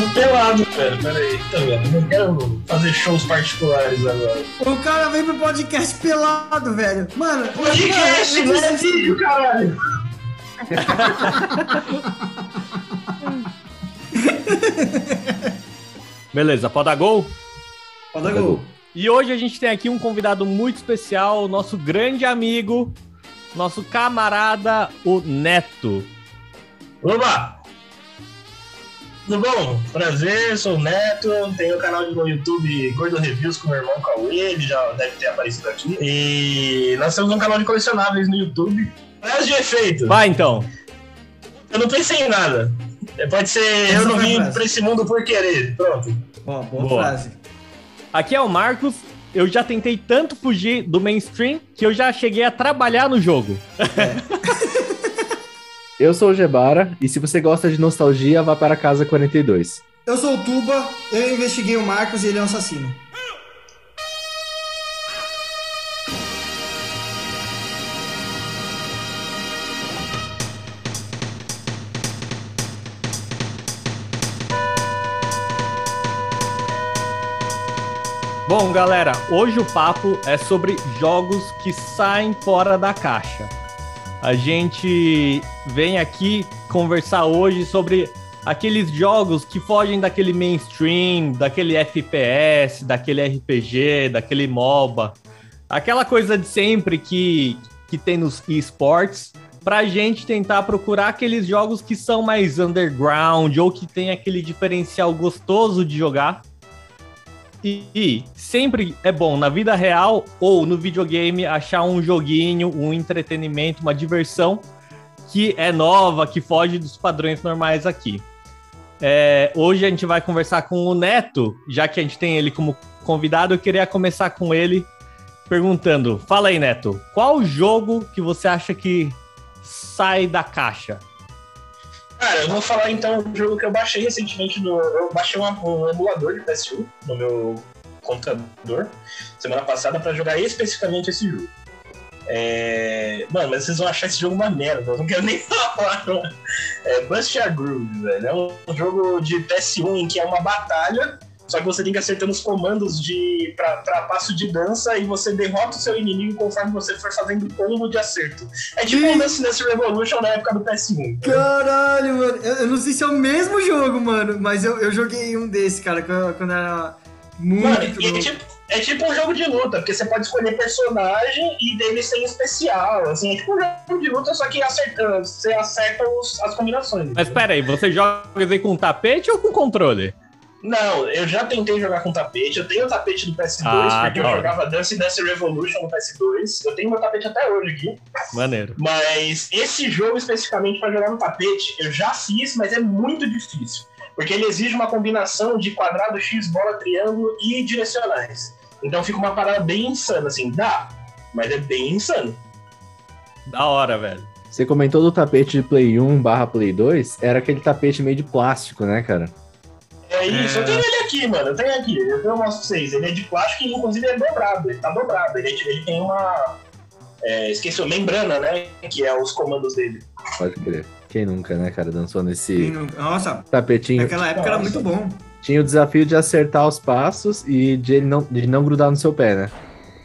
tô pelado, velho. Peraí, tá vendo? Não quero fazer shows particulares agora. O cara vem pro podcast pelado, velho. Mano, podcast, não é vídeo, caralho. Beleza, pode dar gol? Pode dar gol. E hoje a gente tem aqui um convidado muito especial, nosso grande amigo, nosso camarada, o Neto. Oba! Tudo bom? Prazer, sou o Neto, tenho o canal no YouTube Gordo Reviews com meu irmão Cauê, ele já deve ter aparecido aqui. E nós temos um canal de colecionáveis no YouTube. Frase de efeito. Vai então. Eu não pensei em nada. Pode ser Essa eu não vim pra esse mundo por querer. Pronto. Ó, boa, Boa. frase. Aqui é o Marcos. Eu já tentei tanto fugir do mainstream que eu já cheguei a trabalhar no jogo. Eu sou o Gebara, e se você gosta de nostalgia, vá para a casa 42. Eu sou o Tuba, eu investiguei o Marcos e ele é um assassino. Bom, galera, hoje o papo é sobre jogos que saem fora da caixa. A gente vem aqui conversar hoje sobre aqueles jogos que fogem daquele mainstream, daquele FPS, daquele RPG, daquele MOBA, aquela coisa de sempre que, que tem nos esportes, pra gente tentar procurar aqueles jogos que são mais underground ou que tem aquele diferencial gostoso de jogar. E, e sempre é bom na vida real ou no videogame achar um joguinho, um entretenimento, uma diversão que é nova, que foge dos padrões normais aqui. É, hoje a gente vai conversar com o Neto, já que a gente tem ele como convidado. Eu queria começar com ele perguntando: Fala aí, Neto, qual jogo que você acha que sai da caixa? Cara, eu vou falar então um jogo que eu baixei recentemente no. Eu baixei uma- um emulador de PS1 no meu computador semana passada pra jogar especificamente esse jogo. É... Mano, mas vocês vão achar esse jogo uma merda, eu não quero nem falar. mano. É Bust Your Groove, velho. É um jogo de PS1 em que é uma batalha, só que você tem que acertando os comandos de pra, pra passo de dança e você derrota o seu inimigo conforme você for fazendo combo de acerto. É tipo um Dance Dance Revolution na época do PS1. Caralho, mano. Eu, eu não sei se é o mesmo jogo, mano, mas eu, eu joguei um desse, cara, quando era muito Mano, é tipo, é tipo um jogo de luta, porque você pode escolher personagem e deles tem especial. Assim, é tipo um jogo de luta, só que acerta, você acerta os- as combinações. Mas pera aí, você joga aí com tapete ou com controle? Não, eu já tentei jogar com tapete. Eu tenho o tapete do PS2, Ah, porque eu jogava Dance Dance Revolution no PS2. Eu tenho meu tapete até hoje aqui. Maneiro. Mas esse jogo especificamente para jogar no tapete, eu já fiz, mas é muito difícil. Porque ele exige uma combinação de quadrado, X, bola, triângulo e direcionais. Então fica uma parada bem insana, assim, dá, mas é bem insano. Da hora, velho. Você comentou do tapete de Play 1 barra Play 2, era aquele tapete meio de plástico, né, cara? É isso, eu tenho ele aqui, mano, eu tenho aqui, eu eu mostro pra vocês. Ele é de plástico e inclusive é dobrado, ele tá dobrado. Ele, ele tem uma. É, esqueci, membrana, né? Que é os comandos dele. Pode crer. Quem nunca, né, cara, dançou nesse Nossa, tapetinho. naquela época era Nossa. muito bom. Tinha o desafio de acertar os passos e de ele não, de não grudar no seu pé, né?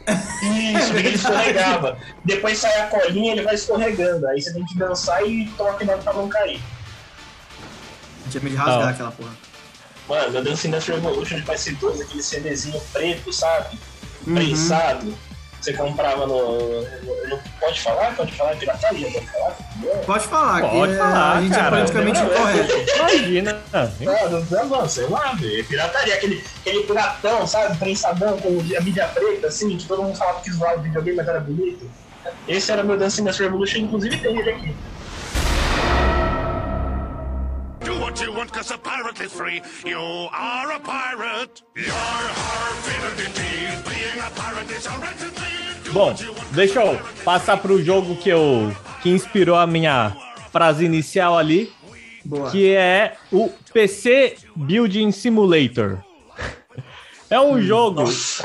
Isso, porque ele escorregava. Depois sai a colinha ele vai escorregando. Aí você tem que dançar e tomar cuidado pra não cair. Tinha medo de rasgar Não. aquela porra. Mano, eu Dance Dance Revolution de PS2, aquele CDzinho preto, sabe? Uhum. Prensado. Você comprava no, no- no- Pode falar? Pode falar? Pirataria? Pode falar? Pode falar, Pode que falar, a gente cara. é Não, é. incorreto. Imagina. Não, não, não, sei lá, velho. É Pirataria, aquele, aquele piratão, sabe? Prensadão com a mídia preta, assim, que todo mundo falava que zoava o videogame, mas era bonito. Esse era meu Dance Dance Revolution, inclusive tem ele aqui. What you want, cause a pirate is free. You are a pirate. You're our favorite indeed. Being a pirate is a Bom, deixa eu passar pro jogo que eu que inspirou a minha frase inicial ali, Boa. que é o PC Building Simulator. É um jogo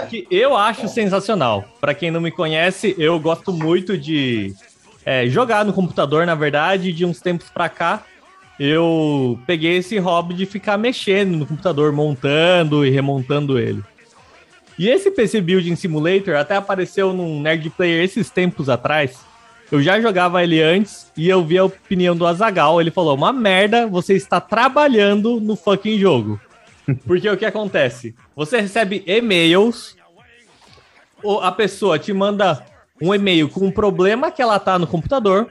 que eu acho sensacional. Para quem não me conhece, eu gosto muito de é, jogar no computador, na verdade, de uns tempos pra cá. Eu peguei esse hobby de ficar mexendo no computador, montando e remontando ele. E esse PC Building Simulator até apareceu num Nerd Player esses tempos atrás. Eu já jogava ele antes e eu vi a opinião do Azagal. Ele falou: uma merda, você está trabalhando no fucking jogo. Porque o que acontece? Você recebe e-mails, ou a pessoa te manda um e-mail com um problema que ela tá no computador,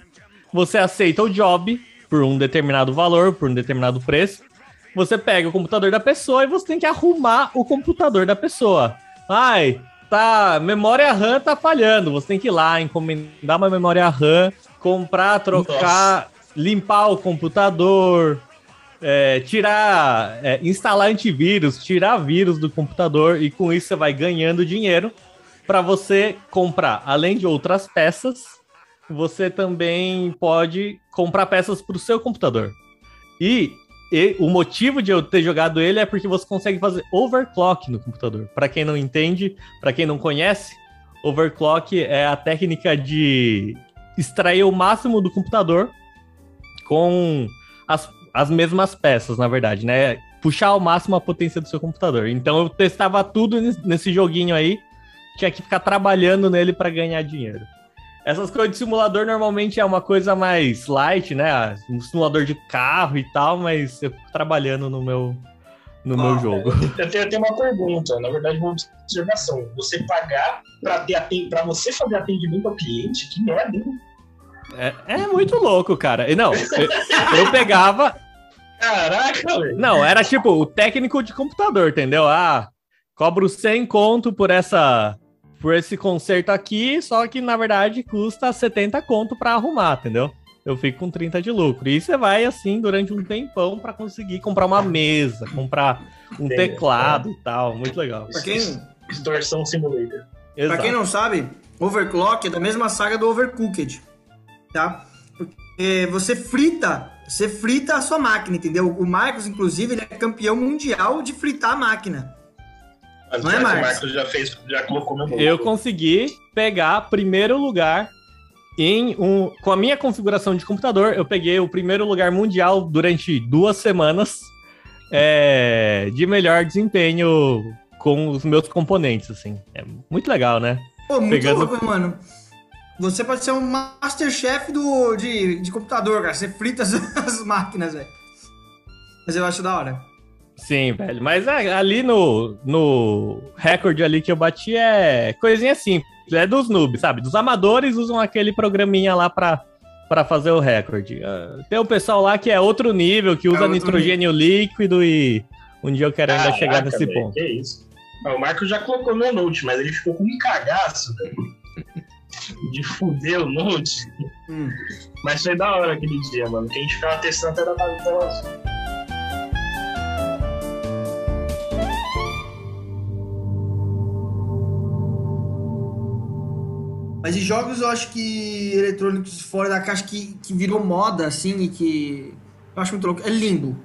você aceita o job por um determinado valor, por um determinado preço. Você pega o computador da pessoa e você tem que arrumar o computador da pessoa. Ai, tá, memória RAM tá falhando. Você tem que ir lá encomendar uma memória RAM, comprar, trocar, limpar o computador, é, tirar, é, instalar antivírus, tirar vírus do computador e com isso você vai ganhando dinheiro para você comprar, além de outras peças, você também pode comprar peças para o seu computador. E, e, o motivo de eu ter jogado ele é porque você consegue fazer overclock no computador. Para quem não entende, para quem não conhece, overclock é a técnica de extrair o máximo do computador com as, as mesmas peças, na verdade, né? Puxar ao máximo a potência do seu computador. Então eu testava tudo nesse joguinho aí, tinha que ficar trabalhando nele para ganhar dinheiro. Essas coisas de simulador normalmente é uma coisa mais light, né? Um simulador de carro e tal, mas eu fico trabalhando no meu, no ah, meu jogo. Eu tenho, eu tenho, uma pergunta, na verdade, uma observação. Você pagar para você fazer atendimento ao cliente, que merda, hein? É, é muito louco, cara. Não, eu, eu pegava. Caraca, velho. Não, era tipo o técnico de computador, entendeu? Ah, cobro 100 conto por essa por esse conserto aqui, só que na verdade custa 70 conto para arrumar, entendeu? Eu fico com 30 de lucro. E você vai assim durante um tempão para conseguir comprar uma mesa, comprar um teclado e tal. Muito legal. Pra quem... Distorção Simulator. Pra quem não sabe, Overclock é da mesma saga do Overcooked, tá? Porque você frita, você frita a sua máquina, entendeu? O Marcos, inclusive, ele é campeão mundial de fritar a máquina. Mas não é, Marcos? já fez, já colocou meu Eu consegui pegar primeiro lugar em um. Com a minha configuração de computador, eu peguei o primeiro lugar mundial durante duas semanas é, de melhor desempenho com os meus componentes, assim. É muito legal, né? Pô, muito Pegando... louco, mano. Você pode ser um masterchef do, de, de computador, cara. Você frita as, as máquinas, velho. Mas eu acho da hora. Sim, velho. Mas é, ali no, no recorde ali que eu bati é coisinha simples. É dos noobs, sabe? Dos amadores usam aquele programinha lá pra, pra fazer o recorde. Uh, tem o pessoal lá que é outro nível, que usa é nitrogênio nível. líquido e um dia eu quero ainda Caraca, chegar nesse véio, ponto. Que isso? Ah, o Marco já colocou no note, mas ele ficou com um cagaço, velho. De fuder o note. Hum. Mas foi da hora aquele dia, mano. Que a gente ficava testando até da tela Mas em jogos eu acho que eletrônicos fora da caixa que, que virou moda, assim, e que eu acho muito louco, é Limbo.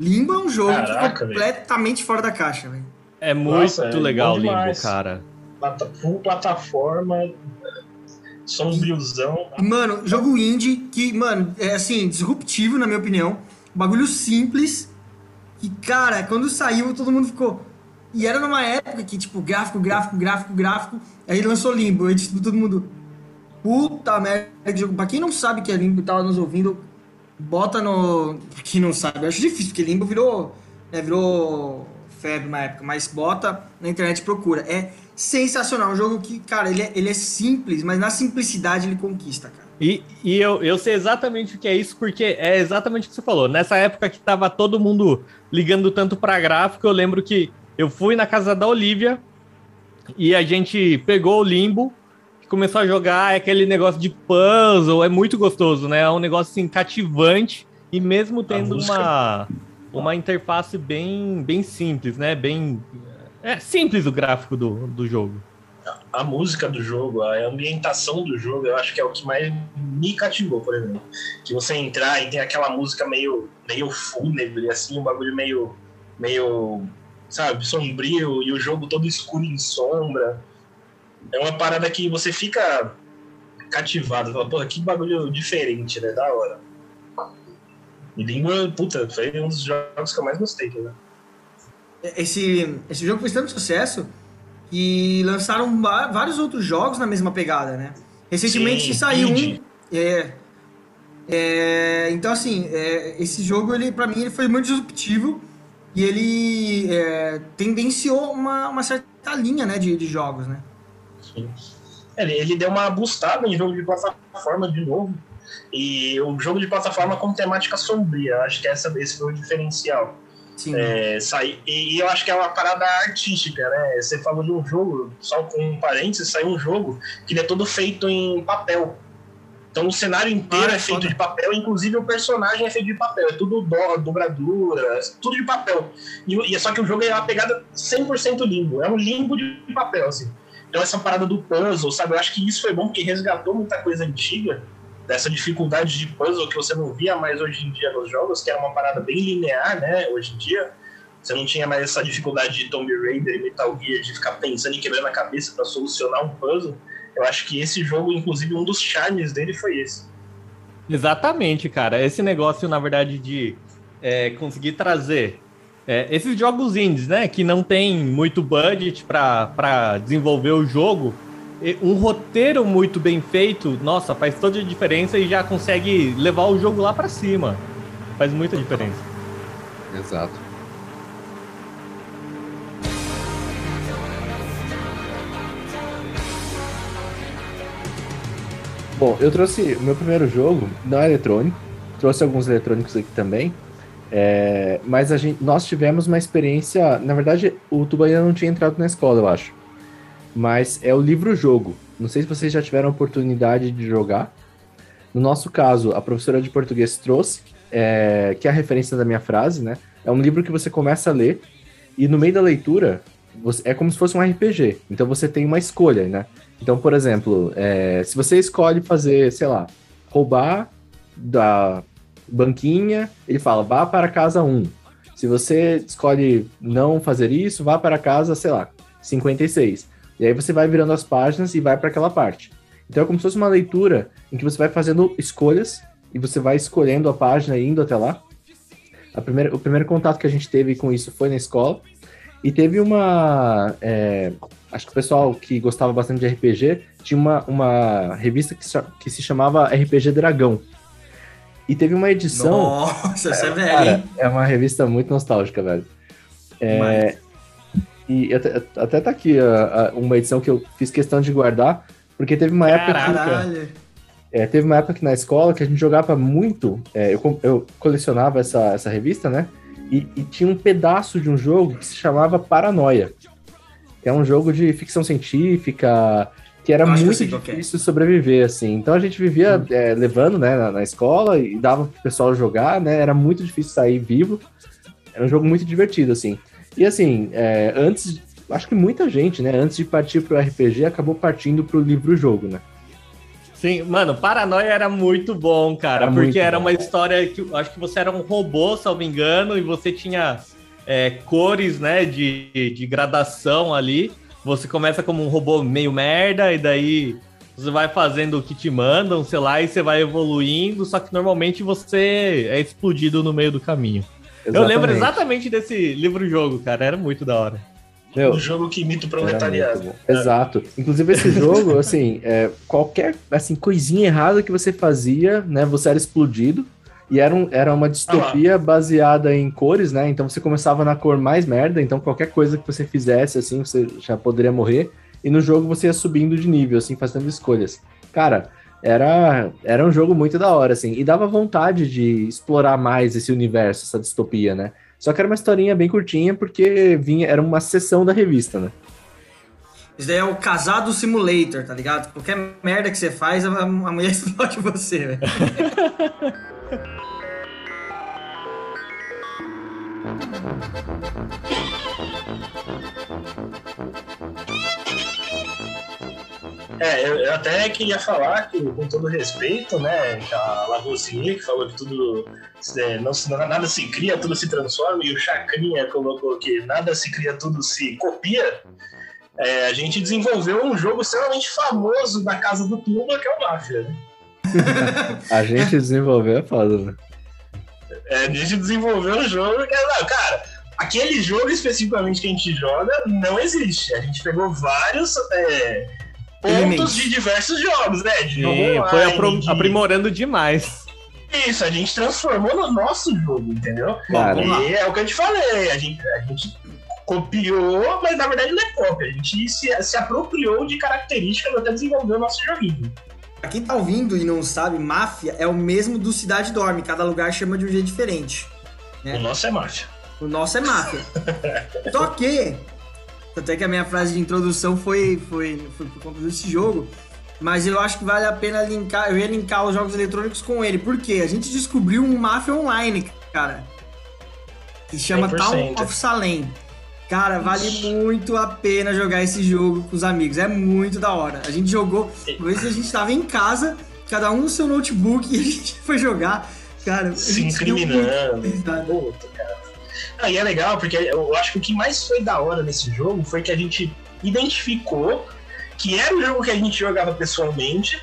Limbo é um jogo Caraca, completamente véio. fora da caixa, velho. É muito Nossa, é legal Limbo, cara. Full plataforma, sombriozão. Mano, jogo indie que, mano, é assim, disruptivo, na minha opinião. Bagulho simples. E, cara, quando saiu, todo mundo ficou. E era numa época que, tipo, gráfico, gráfico, gráfico, gráfico. Aí lançou Limbo. Aí, tipo, todo mundo. Puta merda que jogo. Pra quem não sabe que é Limbo e tava nos ouvindo, bota no. Pra quem não sabe, eu acho difícil, porque Limbo virou. Né, virou febre na época, mas bota na internet procura. É sensacional. Um jogo que, cara, ele é, ele é simples, mas na simplicidade ele conquista, cara. E, e eu, eu sei exatamente o que é isso, porque é exatamente o que você falou. Nessa época que tava todo mundo ligando tanto para gráfico, eu lembro que eu fui na casa da Olivia e a gente pegou o limbo começou a jogar é aquele negócio de puzzle, é muito gostoso, né? É um negócio assim cativante e mesmo tendo uma uma interface bem bem simples, né? Bem é simples o gráfico do, do jogo. A música do jogo, a ambientação do jogo, eu acho que é o que mais me cativou, por exemplo. Que você entrar e tem aquela música meio meio fúnebre assim, um bagulho meio meio sabe, sombrio e o jogo todo escuro em sombra. É uma parada que você fica cativado, fala, porra, que bagulho diferente, né? Da hora. E Limbo, puta, foi um dos jogos que eu mais gostei, né? Esse, esse jogo fez tanto sucesso que lançaram vários outros jogos na mesma pegada, né? Recentemente Sim, saiu um. indie. É, é, então, assim, é, esse jogo, ele, pra mim, ele foi muito disruptivo e ele é, tendenciou uma, uma certa linha né, de, de jogos, né? Sim. Ele, ele deu uma boostada em jogo de plataforma de novo. E o jogo de plataforma com temática sombria. Acho que essa, esse foi o diferencial. Sim. É, sai, e, e eu acho que é uma parada artística, né? Você falou de um jogo, só com um parênteses, saiu um jogo que ele é todo feito em papel. Então o cenário inteiro Ah, é feito foda. de papel, inclusive o personagem é feito de papel, é tudo do, dobradura, tudo de papel. E, e é só que o jogo é uma pegada 100% limbo, é um limbo de papel, assim. Então essa parada do puzzle, sabe? Eu acho que isso foi bom porque resgatou muita coisa antiga, dessa dificuldade de puzzle que você não via mais hoje em dia nos jogos, que era uma parada bem linear, né? Hoje em dia. Você não tinha mais essa dificuldade de Tomb Raider e Metal Gear de ficar pensando e quebrando a cabeça para solucionar um puzzle. Eu acho que esse jogo, inclusive, um dos charmes dele foi esse. Exatamente, cara. Esse negócio, na verdade, de é, conseguir trazer é, esses jogos indies, né? Que não tem muito budget para desenvolver o jogo. e Um roteiro muito bem feito, nossa, faz toda a diferença e já consegue levar o jogo lá para cima. Faz muita diferença. Exato. Bom, eu trouxe meu primeiro jogo, não é eletrônico, trouxe alguns eletrônicos aqui também, é, mas a gente, nós tivemos uma experiência, na verdade o Tuba ainda não tinha entrado na escola, eu acho, mas é o livro-jogo. Não sei se vocês já tiveram oportunidade de jogar. No nosso caso, a professora de português trouxe, é, que é a referência da minha frase, né? É um livro que você começa a ler e no meio da leitura você- é como se fosse um RPG. Então você tem uma escolha, né? Então, por exemplo, é, se você escolhe fazer, sei lá, roubar da banquinha, ele fala, vá para casa 1. Se você escolhe não fazer isso, vá para casa, sei lá, 56. E aí você vai virando as páginas e vai para aquela parte. Então é como se fosse uma leitura em que você vai fazendo escolhas e você vai escolhendo a página e indo até lá. Primeira, o primeiro contato que a gente teve com isso foi na escola. E teve uma. é, acho que o pessoal que gostava bastante de RPG tinha uma, uma revista que, se- que se chamava RPG Dragão. E teve uma edição. Nossa, essa é velha, Cara, hein? é uma revista muito nostálgica, velho. É, e até, até tá aqui a- a- uma edição que eu fiz questão de guardar, porque teve uma época que. Caralho. É, teve uma época que na escola que a gente jogava muito. é, eu, eu colecionava essa, essa revista, né? E, e tinha um pedaço de um jogo que se chamava Paranoia. Que é um jogo de ficção científica, que era muito é. difícil sobreviver, assim. Então a gente vivia é, levando, né, na, na escola e dava pro pessoal jogar, né? Era muito difícil sair vivo. Era um jogo muito divertido, assim. E assim, é, antes, acho que muita gente, né, antes de partir pro RPG, acabou partindo pro livro-jogo, né? Sim, mano, Paranoia era muito bom, cara, Era porque era bom. uma história que acho que você era um robô, se eu não me engano, e você tinha é, cores, né, de, de gradação ali. Você começa como um robô meio merda, e daí você vai fazendo o que te mandam, sei lá, e você vai evoluindo, só que normalmente você é explodido no meio do caminho. Eu lembro exatamente desse livro-jogo, cara, era muito da hora. Meu, Um jogo que imita o proletariado. Exato. Inclusive, esse jogo, assim, é, qualquer assim, coisinha errada que você fazia, né? Você era explodido. E era, um, era uma distopia baseada em cores, né? Então você começava na cor mais merda, então qualquer coisa que você fizesse, assim, você já poderia morrer. E no jogo você ia subindo de nível, assim, fazendo escolhas. Cara, era, era um jogo muito da hora, assim, e dava vontade de explorar mais esse universo, essa distopia, né? Só que era uma historinha bem curtinha, porque vinha, era uma sessão da revista, né? Isso daí é o casado simulator, tá ligado? Qualquer merda que você faz, a, a mulher explode você, velho. É, eu, eu até queria falar que, com todo respeito, né, a Lavoisier que falou que tudo, é, não, nada se cria, tudo se transforma, e o Chacrinha colocou que nada se cria, tudo se copia. É, a gente desenvolveu um jogo extremamente famoso da casa do Tuba, que é o Máfia. né? A gente desenvolveu é foda, né? É, a gente desenvolveu um jogo que, cara, aquele jogo especificamente que a gente joga não existe. A gente pegou vários é. Pontos de diversos jogos, né? De Sim, foi de- aprimorando demais. Isso, a gente transformou no nosso jogo, entendeu? E é o que eu te falei, a gente, a gente copiou, mas na verdade não é cópia. A gente se, se apropriou de características até desenvolver o nosso joguinho. Pra quem tá ouvindo e não sabe, máfia é o mesmo do Cidade Dorme, cada lugar chama de um jeito diferente. É. O nosso é máfia. O nosso é máfia. Só que, até que a minha frase de introdução foi, foi, foi por conta desse jogo, mas eu acho que vale a pena linkar, eu ia linkar os jogos eletrônicos com ele, porque a gente descobriu um máfia online, cara, que chama 100%. Town of Salem. Cara, vale muito a pena jogar esse jogo com os amigos, é muito da hora. A gente jogou, uma vez a gente tava em casa, cada um no seu notebook, e a gente foi jogar, cara, Se muito incriminando. Puta, cara. Ah, e é legal, porque eu acho que o que mais foi da hora nesse jogo foi que a gente identificou que era o jogo que a gente jogava pessoalmente,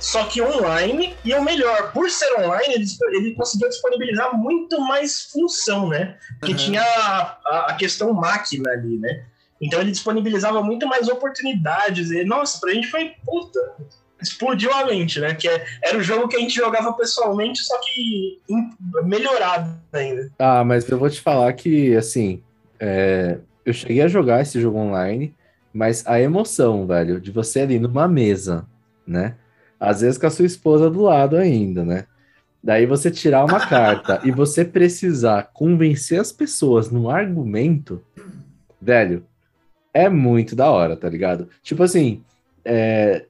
só que online, e o melhor, por ser online, ele, ele conseguiu disponibilizar muito mais função, né? Porque Aham. tinha a, a- a questão máquina ali, né? Então ele disponibilizava muito mais oportunidades. E, nossa, pra gente foi puta. Explodiu a mente, né? Que é- era o jogo que a gente jogava pessoalmente, só que melhorado ainda. Ah, mas eu vou te falar que, assim, é, eu cheguei a jogar esse jogo online, mas a emoção, velho, de você ali numa mesa, né? Às vezes com a sua esposa do lado ainda, né? Daí você tirar uma carta e você precisar convencer as pessoas num argumento, velho, é muito da hora, tá ligado? Tipo assim, é,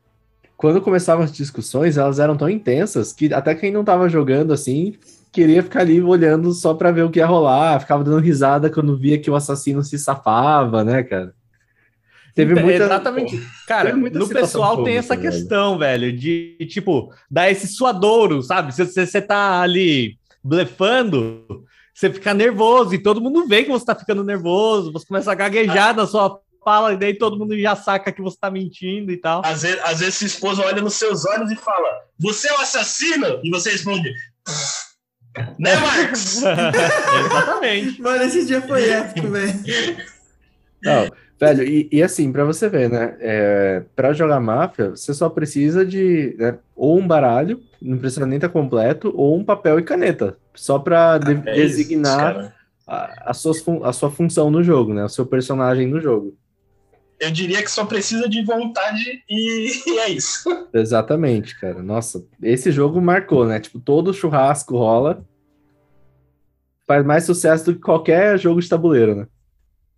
quando começavam as discussões, elas eram tão intensas que até quem não tava jogando assim queria ficar ali olhando só pra ver o que ia rolar, ficava dando risada quando via que o assassino se safava, né, cara? Teve Então, muita. Exatamente. Cara, Teve muita no pessoal tem essa velho. questão, velho, de, tipo, dar esse suadouro, sabe? Se você, você tá ali blefando, você fica nervoso e todo mundo vê que você tá ficando nervoso, você começa a gaguejar na sua fala e daí todo mundo já saca que você tá mentindo e tal. Às vezes, às vezes sua esposa olha nos seus olhos e fala: Você é o assassino? E você responde: Né, Marcos? Exatamente. Mano, esse dia foi épico, velho. Não, velho, e, e assim, pra você ver, né? É, para jogar máfia, você só precisa de né, ou um baralho, não precisa nem estar completo, ou um papel e caneta, só pra de- É isso, designar cara. a, a, suas a sua função no jogo, né? O seu personagem no jogo. Eu diria que só precisa de vontade e, e é isso. Exatamente, cara. Nossa, esse jogo marcou, né? Tipo, todo churrasco rola. Faz mais sucesso do que qualquer jogo de tabuleiro, né?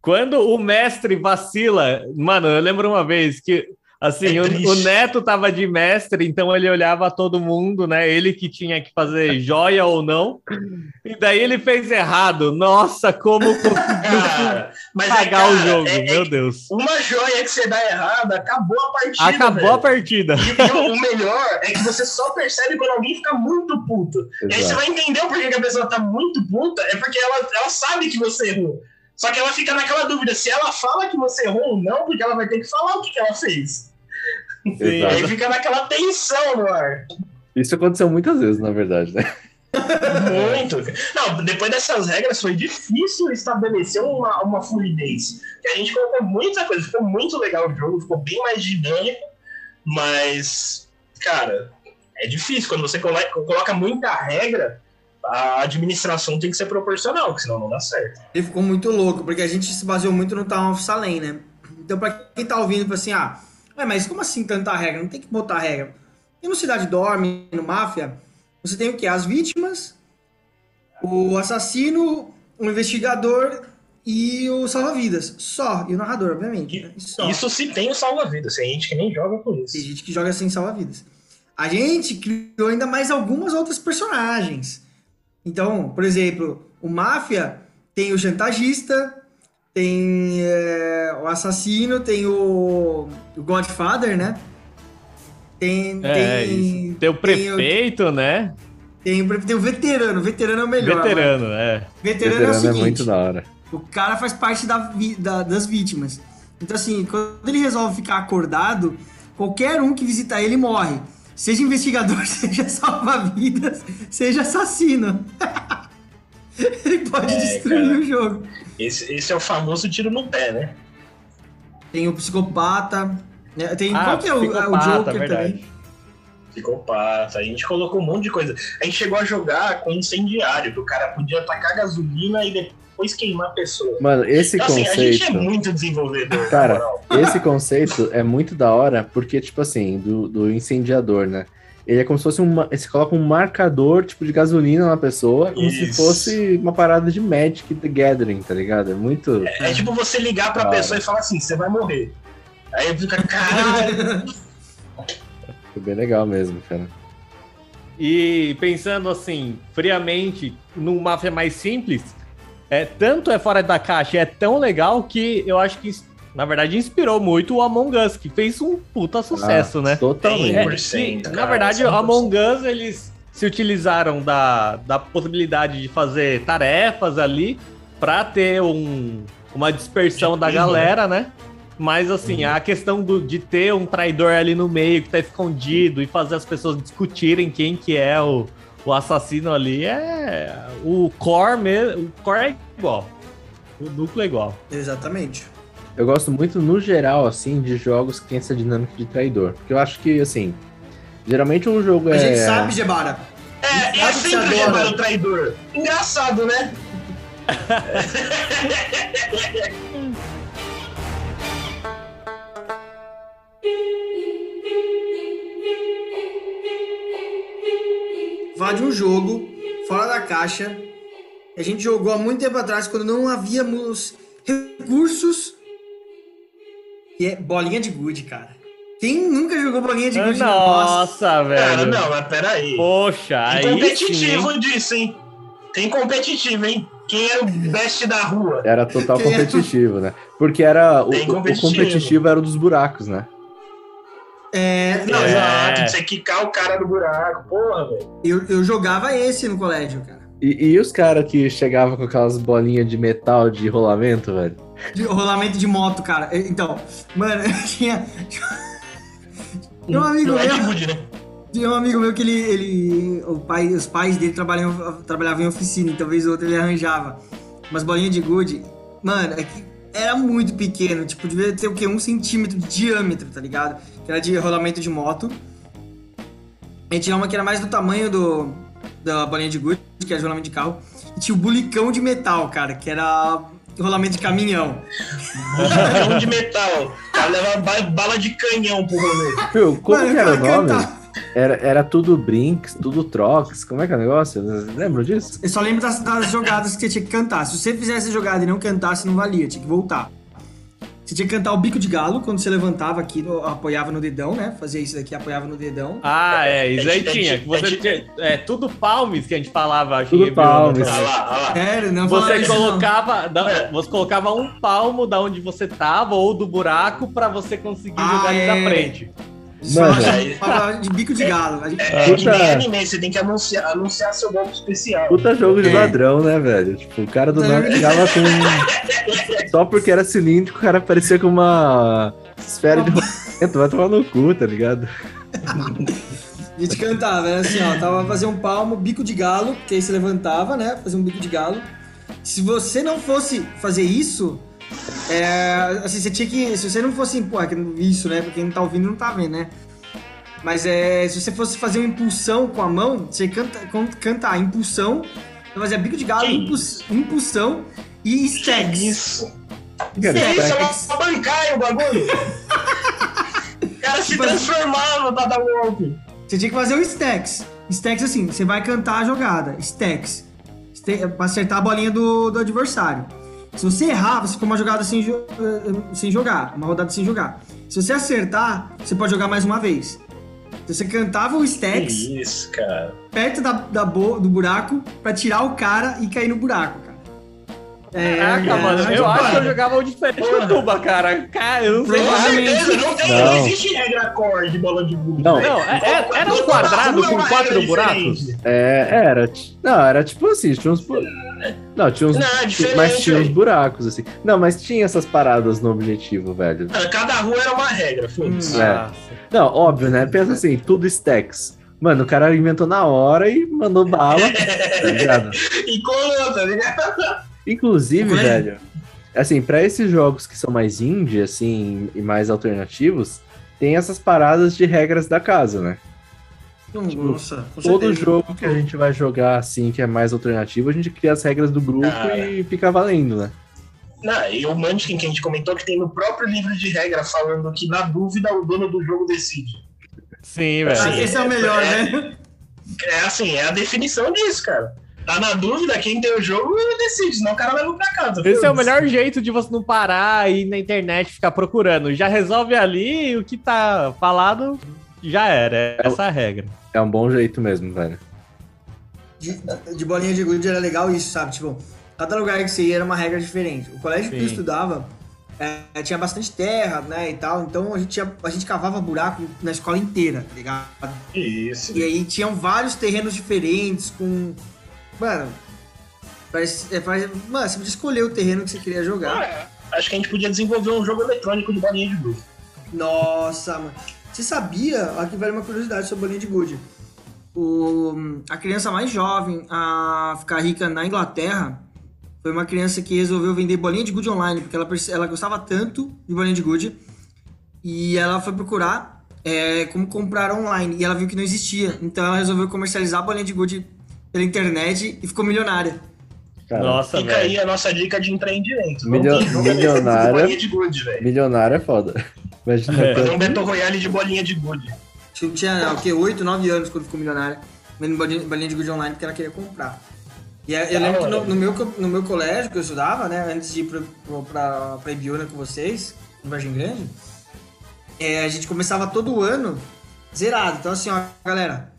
Quando o mestre vacila, mano, eu lembro uma vez que assim, É o, o neto tava de mestre, então ele olhava todo mundo, né? Ele que tinha que fazer joia ou não. E daí ele fez errado. Nossa, como Cara, mas é, pagar o cara, jogo, é- é meu Deus. uma joia que você dá errada, acabou a partida. Acabou velho. a partida. E, o, o melhor é que você só percebe quando alguém fica muito puto. E aí você Exato. vai entender o porquê que a pessoa tá muito puta, é porque ela, ela sabe que você errou. Só que ela fica naquela dúvida se ela fala que você errou ou não, porque ela vai ter que falar o que, que ela fez. E aí fica naquela tensão no ar. Isso aconteceu muitas vezes, na verdade, né? Muito. Não, depois dessas regras foi difícil estabelecer uma, uma fluidez. A gente colocou muita coisa, ficou muito legal o jogo, ficou bem mais dinâmico, mas, cara, é difícil. Quando você coloca, coloca muita regra, a administração tem que ser proporcional, porque senão não dá certo. Ele ficou muito louco, porque a gente se baseou muito no Town of Salem, né? Então, pra quem tá ouvindo, tipo assim, ah, ué, mas como assim tanta regra? Não tem que botar regra. E no Cidade Dorme, no Máfia, você tem o quê? As vítimas, o assassino, o investigador e o salva-vidas. Só. E o narrador, obviamente. né? Só. Isso se tem o salva-vidas, tem gente que nem joga com isso. Tem gente que joga sem salva-vidas. A gente criou ainda mais algumas outras personagens. Então, por exemplo, o Máfia tem o chantagista, tem é, o assassino, tem o, o Godfather, né? Tem, É, tem, isso. Tem o prefeito, né? Tem, o- tem o veterano. O veterano é o melhor. mano. Veterano, é. Veterano, é o Veterano é seguinte. muito da hora. O cara faz parte da da- das vítimas. Então, assim, quando ele resolve ficar acordado, qualquer um que visitar ele morre. Seja investigador, seja salva-vidas, seja assassino. Ele pode É, destruir cara. o jogo. Esse, esse é o famoso tiro no pé, né? Tem o psicopata. né? Tem, Ah, qual que é o, é o psicopata, Joker verdade. também? Psicopata. A gente colocou um monte de coisa. A gente chegou a jogar com incendiário, que o cara podia tacar gasolina e depois queimar a pessoa. Mano, esse Então, assim, a gente é conceito. muito desenvolvedor. Cara. Esse conceito é muito da hora, porque, tipo assim, do, do incendiador, né? Ele é como se fosse uma. Você coloca um marcador, tipo, de gasolina na pessoa, como se Isso. fosse uma parada de Magic the Gathering, tá ligado? É muito. É tipo você ligar pra Cara. pessoa e falar assim, você vai morrer. Aí fica, caralho. Foi bem legal mesmo, cara. E pensando assim, friamente, num Máfia mais simples, é, tanto é fora da caixa, é tão legal que eu acho que, na verdade, inspirou muito o Among Us, que fez um puta sucesso, Ah, né? Totalmente. É, 100%, que, cara, na verdade, 100%. o Among Us, eles se utilizaram da, da possibilidade de fazer tarefas ali pra ter um, uma dispersão da Uhum. galera, né? Mas assim, a questão do- de ter um traidor ali no meio que tá escondido e fazer as pessoas discutirem quem que é o, o assassino ali é. O core mesmo. O core é igual. O núcleo é igual. Exatamente. Eu gosto muito, no geral, assim, de jogos que tem essa dinâmica de traidor. Porque eu acho que, assim, geralmente um jogo A é. gente sabe, Gebara. É, é sempre adora. chamado traidor. Engraçado, né? Falar de um jogo fora da caixa. A gente jogou há muito tempo atrás, quando não havíamos recursos. Que é bolinha de gude, cara. Quem nunca jogou bolinha de gude? Nossa, velho. Cara, não, mas peraí. Poxa, aí. Tem sim, competitivo hein? disso, hein? Tem competitivo, hein? Quem era o best da rua? Era total Quem é? competitivo, né? Porque era. O, Tem o competitivo. competitivo era o dos buracos, né? É, não, É. Exato, você quicar o cara do buraco. Porra, velho. eu, eu jogava esse no colégio, cara. E, e os caras que chegavam com aquelas bolinhas de metal de rolamento, velho? De rolamento de moto, cara. Então, mano, tinha. Tinha um amigo é meu. Né? Tinha um amigo meu que ele. ele o pai, os pais dele trabalham, trabalhavam em oficina, e talvez o outro ele arranjava umas bolinhas de gude. Mano, é que era muito pequeno, tipo, devia ter o quê? Um centímetro de diâmetro, tá ligado? Que era de rolamento de moto. A gente tinha uma que era mais do tamanho do, da bolinha de gude, que era de rolamento de carro. E tinha o bulicão de metal, cara, que era rolamento de caminhão. Canhão de metal. O cara leva ba- bala de canhão pro rolê. Viu, como Mano, que era o nome? cantava. Era, era tudo brinks, tudo trox. Como é que é o negócio? Lembram disso? Eu só lembro das, das jogadas que você tinha que cantar. Se você fizesse a jogada e não cantasse, não valia, tinha que voltar. Você tinha que cantar o bico de galo quando você levantava aqui, no- apoiava no dedão, né? Fazia isso daqui, apoiava no dedão. Ah, é, isso aí tinha. é, você é, tinha é tudo palmes que a gente falava, acho Tudo que palmes. Sério, não Você isso, não. colocava, da- É. você colocava um palmo da onde você tava ou do buraco pra você conseguir Ah, jogar ali é. na frente. Mano. Falava de bico de galo. Gente- É, é Puta. nem anime, você tem que anunciar, anunciar seu golpe especial. Puta jogo de É. ladrão, né, velho? Tipo, o cara do nada chegava com. Só porque era cilíndrico, o cara parecia com uma esfera de rolamento. Vai tomar no cu, tá ligado? A gente cantava, era assim, ó, tava fazendo um palmo, bico de galo, que aí você levantava, né? Fazia um bico de galo. Se você não fosse fazer isso, é, assim, você tinha que. Se você não fosse, pô, é que isso, né? Porque quem não tá ouvindo não tá vendo, né? Mas é, se você fosse fazer uma impulsão com a mão, você canta, cantar impulsão, você fazia bico de galo, impuls- impulsão e Que stacks. isso? Que era Que isso? É stacks? uma bancária o bagulho. o cara se Tipo assim- transformava pra dar golpe. Você tinha que fazer o stacks. Stacks assim, você vai cantar a jogada. Stacks. Pra acertar a bolinha do, do adversário. Se você errar, você fica uma jogada sem, jo- eh, sem jogar. Uma rodada sem jogar. Se você acertar, você pode jogar mais uma vez. Então você cantava o stacks Que isso, cara. perto da, da bo- do buraco pra tirar o cara e cair no buraco, cara. É, Caraca, é, mano, é, eu acho que eu jogava o diferente do. Tuba, cara. Cara, eu não sei Com certeza, não, tem, não. Não. existe regra core de bola de gude. Não. velho. Não, é- é- era um quadrado é com uma quatro buracos? É, era. Não, era tipo assim, tinha uns. Não, tinha uns. Não, é diferente, mas tinha uns buracos, assim. Não, mas tinha essas paradas no objetivo, velho. Cada rua era uma regra, foda-se. É. Não, óbvio, né? Pensa assim, tudo stacks. Mano, o cara inventou na hora e mandou bala, tá ligado? e colou, tá ligado? Inclusive, Como é? velho, assim, pra esses jogos que são mais indie, assim, e mais alternativos, tem essas paradas de regras da casa, né? Nossa, com Todo certeza. jogo que a gente vai jogar, assim, que é mais alternativo, a gente cria as regras do grupo Cara. e fica valendo, né? Não, e o Munchkin que a gente comentou que tem no próprio livro de regra falando que na dúvida o dono do jogo decide. Sim, Ah, velho. Esse é o melhor, É. né? É assim, é a definição disso, cara. Tá na dúvida, quem tem o jogo decide, senão o cara leva pra casa. Esse é o melhor jeito de você não parar e ir na internet ficar procurando. Já resolve ali o que tá falado já era. É essa a regra. É um bom jeito mesmo, velho. De, de bolinha de gude era legal isso, sabe? Tipo, cada lugar que você ia era uma regra diferente. O colégio que eu Sim. estudava é, tinha bastante terra, né, e tal. Então a gente, tinha- a gente cavava buraco na escola inteira, tá ligado? Isso. E aí tinham vários terrenos diferentes com... Mano, parece, é, parece- mano, você podia escolher o terreno que você queria jogar. Ah, acho que a gente podia desenvolver um jogo eletrônico de bolinha de gude. Nossa, mano. Você sabia? Aqui vale uma curiosidade sobre bolinha de gude. O, a criança mais jovem a ficar rica na Inglaterra foi uma criança que resolveu vender bolinha de gude online, porque ela, ela gostava tanto de bolinha de gude e ela foi procurar é, como comprar online e ela viu que não existia. Então ela resolveu comercializar a bolinha de gude pela internet e ficou milionária. Cara, Nossa, Fica aí velho. a nossa dica de empreendimento. Milio- de milionária. bolinha de milionário é foda. Imagina É. Fazer um Battle Royale de bolinha de gude. Que tinha o quê? 8, 9 anos quando ficou milionária. Vendendo bolinha, bolinha de gude online porque ela queria comprar. E é, eu Da lembro que no, no meu, no meu colégio que eu estudava, né? Antes de ir pro, pra, pra Ibiúna com vocês, em Vargem Grande, é, a gente começava todo ano zerado. Então assim, ó, galera,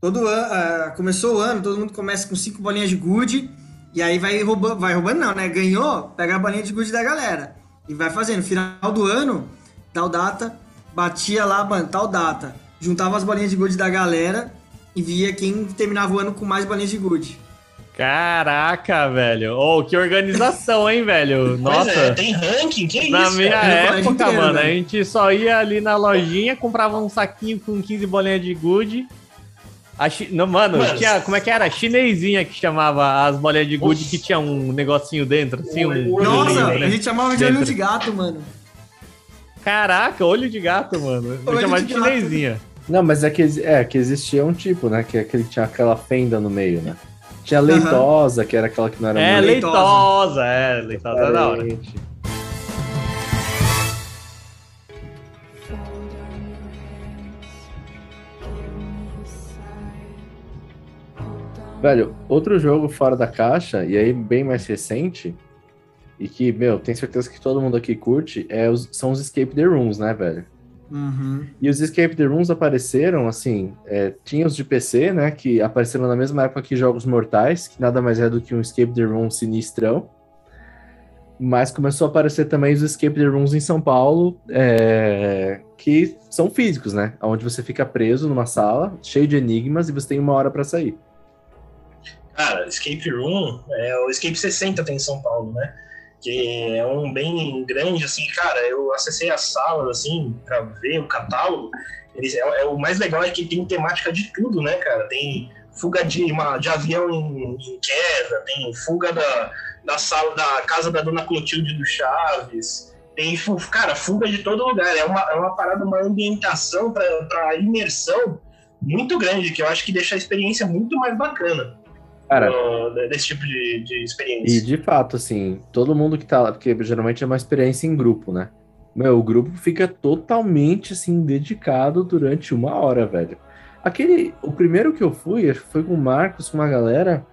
todo ano, começou o ano, todo mundo começa com 5 bolinhas de gude, e aí vai roubando, vai roubando não, né? Ganhou, pega a bolinha de gude da galera. E vai fazendo. Final do ano, tal data, batia lá, mano, tal data. Juntava as bolinhas de gude da galera e via quem terminava o ano com mais bolinhas de gude. Caraca, velho. Ô, que organização, hein, velho? Pois Nossa. é, tem ranking, que Na isso, minha cara? no colégio época, inteiro, mano, a velho. gente só ia ali na lojinha, comprava um saquinho com 15 bolinhas de gude. A chi... Não, mano, Mano, tinha, como é que era? A chinesinha que chamava as bolinhas de gude que tinha um negocinho dentro, assim, um. Nossa, né? a gente chamava de Dentro. olho de gato, mano. Caraca, olho de gato, mano. Vou Olho chamar de de gato. chinesinha. Não, mas é que, é que existia um tipo, né? Que é que tinha aquela fenda no meio, né? Tinha leitosa, que era aquela que não era É, muito leitosa. leitosa, é, leitosa é da hora. Velho, outro jogo fora da caixa, e aí bem mais recente, e que, meu, tenho certeza que todo mundo aqui curte, é os- são os Escape the Rooms, né, velho? Uhum. E os Escape the Rooms apareceram, assim, é, tinha os de PC, né, que apareceram na mesma época que Jogos Mortais, que nada mais é do que um Escape the Room sinistrão. Mas começou a aparecer também os Escape the Rooms em São Paulo, é, que são físicos, né, onde você fica preso numa sala, cheio de enigmas, e você tem uma hora pra sair. Cara, Escape Room, é, o Escape 60 tem em São Paulo, né? Que é um bem grande, assim, cara, eu acessei as salas, assim, pra ver o catálogo. Eles, é, é- o mais legal é que tem temática de tudo, né, cara? Tem fuga de, uma, de avião em, em queda, tem fuga da, da sala, da casa da Dona Clotilde do Chaves, tem, cara, fuga de todo lugar. É uma, é uma parada, uma ambientação pra imersão muito grande, que eu acho que deixa a experiência muito mais bacana Cara, desse tipo de, de experiência. E de fato, assim, todo mundo que tá lá, porque geralmente é uma experiência em grupo, né? Meu, o grupo fica totalmente, assim, dedicado durante uma hora, velho. Aquele, o primeiro que eu fui, acho que foi com o Marcos, com uma galera.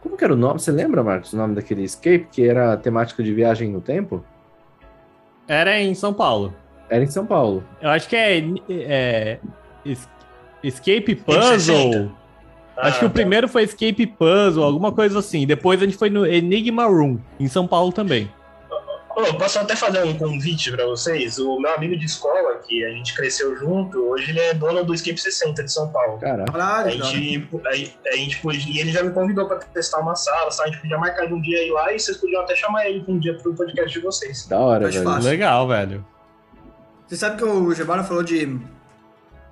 Como que era o nome? Você lembra, Marcos, o nome daquele escape, que era temática de viagem no tempo? Era em São Paulo. Era em São Paulo. Eu acho que é, é es- Escape 60. Puzzle. Acho que Ah, o primeiro foi Escape Puzzle, alguma coisa assim. Depois a gente foi no Enigma Room, em São Paulo também. Ô, eu posso até fazer um convite pra vocês? O meu amigo de escola, que a gente cresceu junto, hoje ele é dono do Escape 60 de São Paulo. Caralho. A gente, a, a gente podia, e ele já me convidou pra testar uma sala, sabe? a gente podia marcar de um dia ir lá e vocês podiam até chamar ele pra um dia pro podcast de vocês. Da hora, Acho velho. fácil. Legal, velho. Você sabe que o Gebara falou de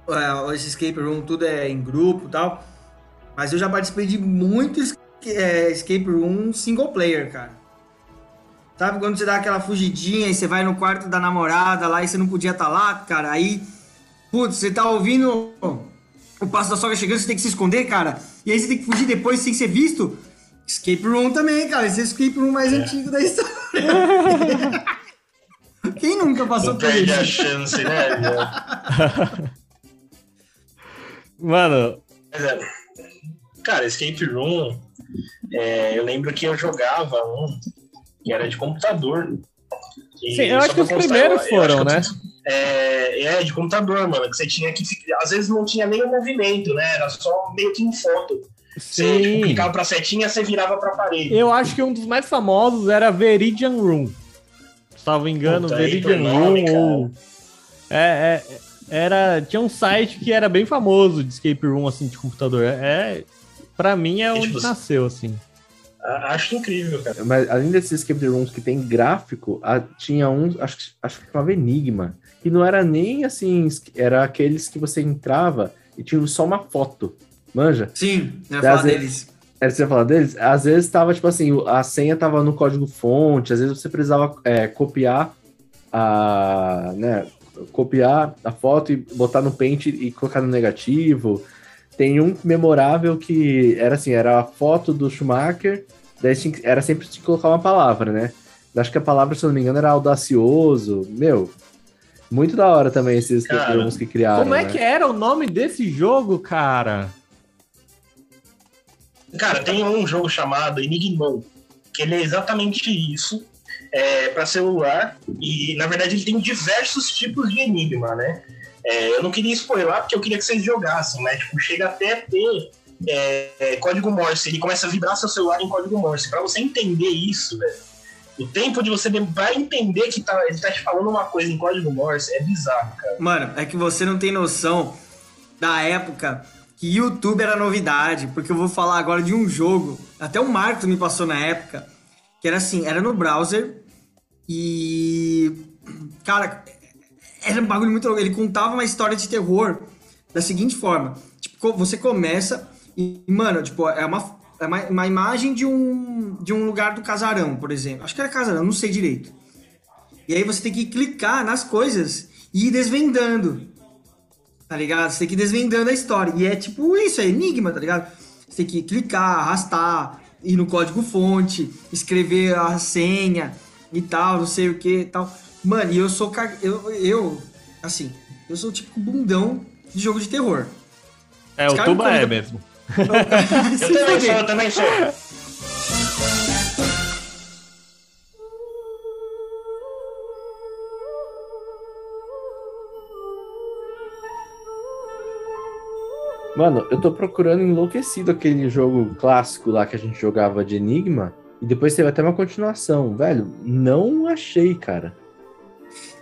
é, esse escape room, tudo é em grupo e tal. Mas eu já participei de muitos é, escape room single player, cara. Sabe quando você dá aquela fugidinha e você vai no quarto da namorada lá e você não podia estar lá, cara? Aí, putz, você tá ouvindo o passo da sogra chegando, você tem que se esconder, cara. E aí você tem que fugir depois sem ser visto. Escape room também, cara. Esse é o escape room mais antigo da história. Quem nunca passou Não por perde a isso? chance, né? Mano, Mas é, Cara, Escape Room, é, eu lembro que eu jogava um que era de computador. Sim, eu acho que os constar, primeiros eu- foram, eu- né? É, é, de computador, mano. Que você tinha que. ficar- Às vezes não tinha o movimento, né? Era só meio que em foto. Você tipo, sim. clicava pra setinha, você virava pra parede. Eu acho que um dos mais famosos era Veridian Room. Salvo engano, Puta, Veridian nome, Room ou. É, é, era, tinha um site que era bem famoso de escape room assim de computador. É, pra mim é onde tipo, nasceu assim. Acho incrível, cara. Mas além desses escape rooms que tem gráfico, a- tinha um, acho, que- acho que chamava Enigma, que não era nem assim, era aqueles que você entrava e tinha só uma foto. Manja? Sim, eu ia falar vezes- deles. Era você ia falar deles? Às vezes tava, tipo assim, a senha tava no código fonte, às vezes você precisava é, copiar a. né? Copiar a foto e botar no pente e colocar no negativo. Tem um memorável que era assim, era a foto do Schumacher, daí tinha era sempre tinha que colocar uma palavra, né? Acho que a palavra, se eu não me engano, era audacioso. Meu, muito da hora também esses Cara, termos que criaram. Como é né? que era o nome desse jogo, cara? Cara, tem um jogo chamado Enigmon, que ele é exatamente isso. É, para celular, e na verdade ele tem diversos tipos de enigma, né? É, eu não queria spoiler porque eu queria que vocês jogassem, mas tipo, chega até ter é, é, código Morse, ele começa a vibrar seu celular em código Morse. Pra você entender isso, velho, o tempo de você vai entender que tá, ele tá te falando uma coisa em código Morse é bizarro, cara. Mano, é que você não tem noção da época que YouTube era novidade, porque eu vou falar agora de um jogo, até o Marco me passou na época, que era assim, era no browser e cara, era um bagulho muito louco, ele contava uma história de terror da seguinte forma, tipo, você começa e, mano, tipo, é uma é uma, uma imagem de um de um lugar do casarão, por exemplo. Acho que era casarão, não sei direito. E aí você tem que clicar nas coisas e ir desvendando. Tá ligado? Você tem que ir desvendando a história. E é tipo isso, é enigma, tá ligado? Você tem que clicar, arrastar, ir no código fonte, escrever a senha e tal, não sei o que e tal. Mano, e eu sou. ca- Eu, eu, assim, eu sou tipo bundão de jogo de terror. É, Os o Tuba me é mesmo. Se Eu também sou, eu também sou. Mano, eu tô procurando enlouquecido aquele jogo clássico lá que a gente jogava de Enigma. E depois teve até uma continuação. Velho, não achei, cara.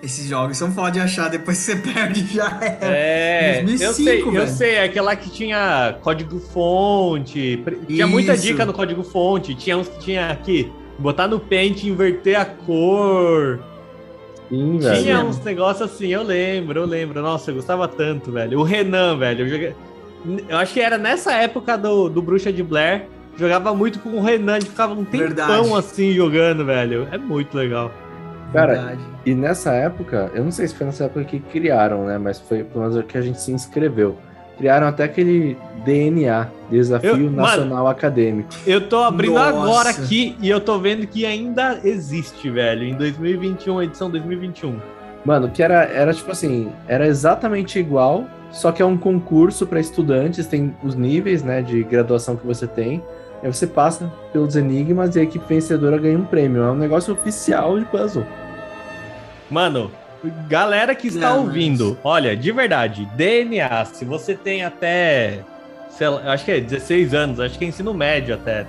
Esses jogos são foda de achar, depois que você perde já era. É, 2005, eu sei, eu velho. sei, é aquela que tinha código fonte, tinha muita Isso. dica no código fonte, tinha uns que tinha aqui, botar no pente, inverter a cor, Sim, velho. tinha uns negócios assim, eu lembro, eu lembro, nossa, eu gostava tanto, velho. O Renan, velho, eu joguei, eu acho que era nessa época do, do Bruxa de Blair, jogava muito com o Renan, gente ficava um tempão Verdade. assim jogando, velho, é muito legal. Cara, Verdade. E nessa época, eu não sei se foi nessa época que criaram, né? Mas foi pelo menos que a gente se inscreveu. Criaram até aquele DNA, Desafio Eu- mano, Nacional Acadêmico. Eu tô abrindo Nossa. agora aqui e eu tô vendo que ainda existe, velho, em 2021, edição 2021. Mano, que era, era tipo assim, era exatamente igual, só que é um concurso para estudantes, tem os níveis, né, de graduação que você tem. Aí você passa pelos enigmas e a equipe vencedora ganha um prêmio. É um negócio oficial de puzzle. Mano, galera que está Não, ouvindo, olha, de verdade, DNA, se você tem até, sei lá, acho que é 16 anos, acho que é ensino médio até.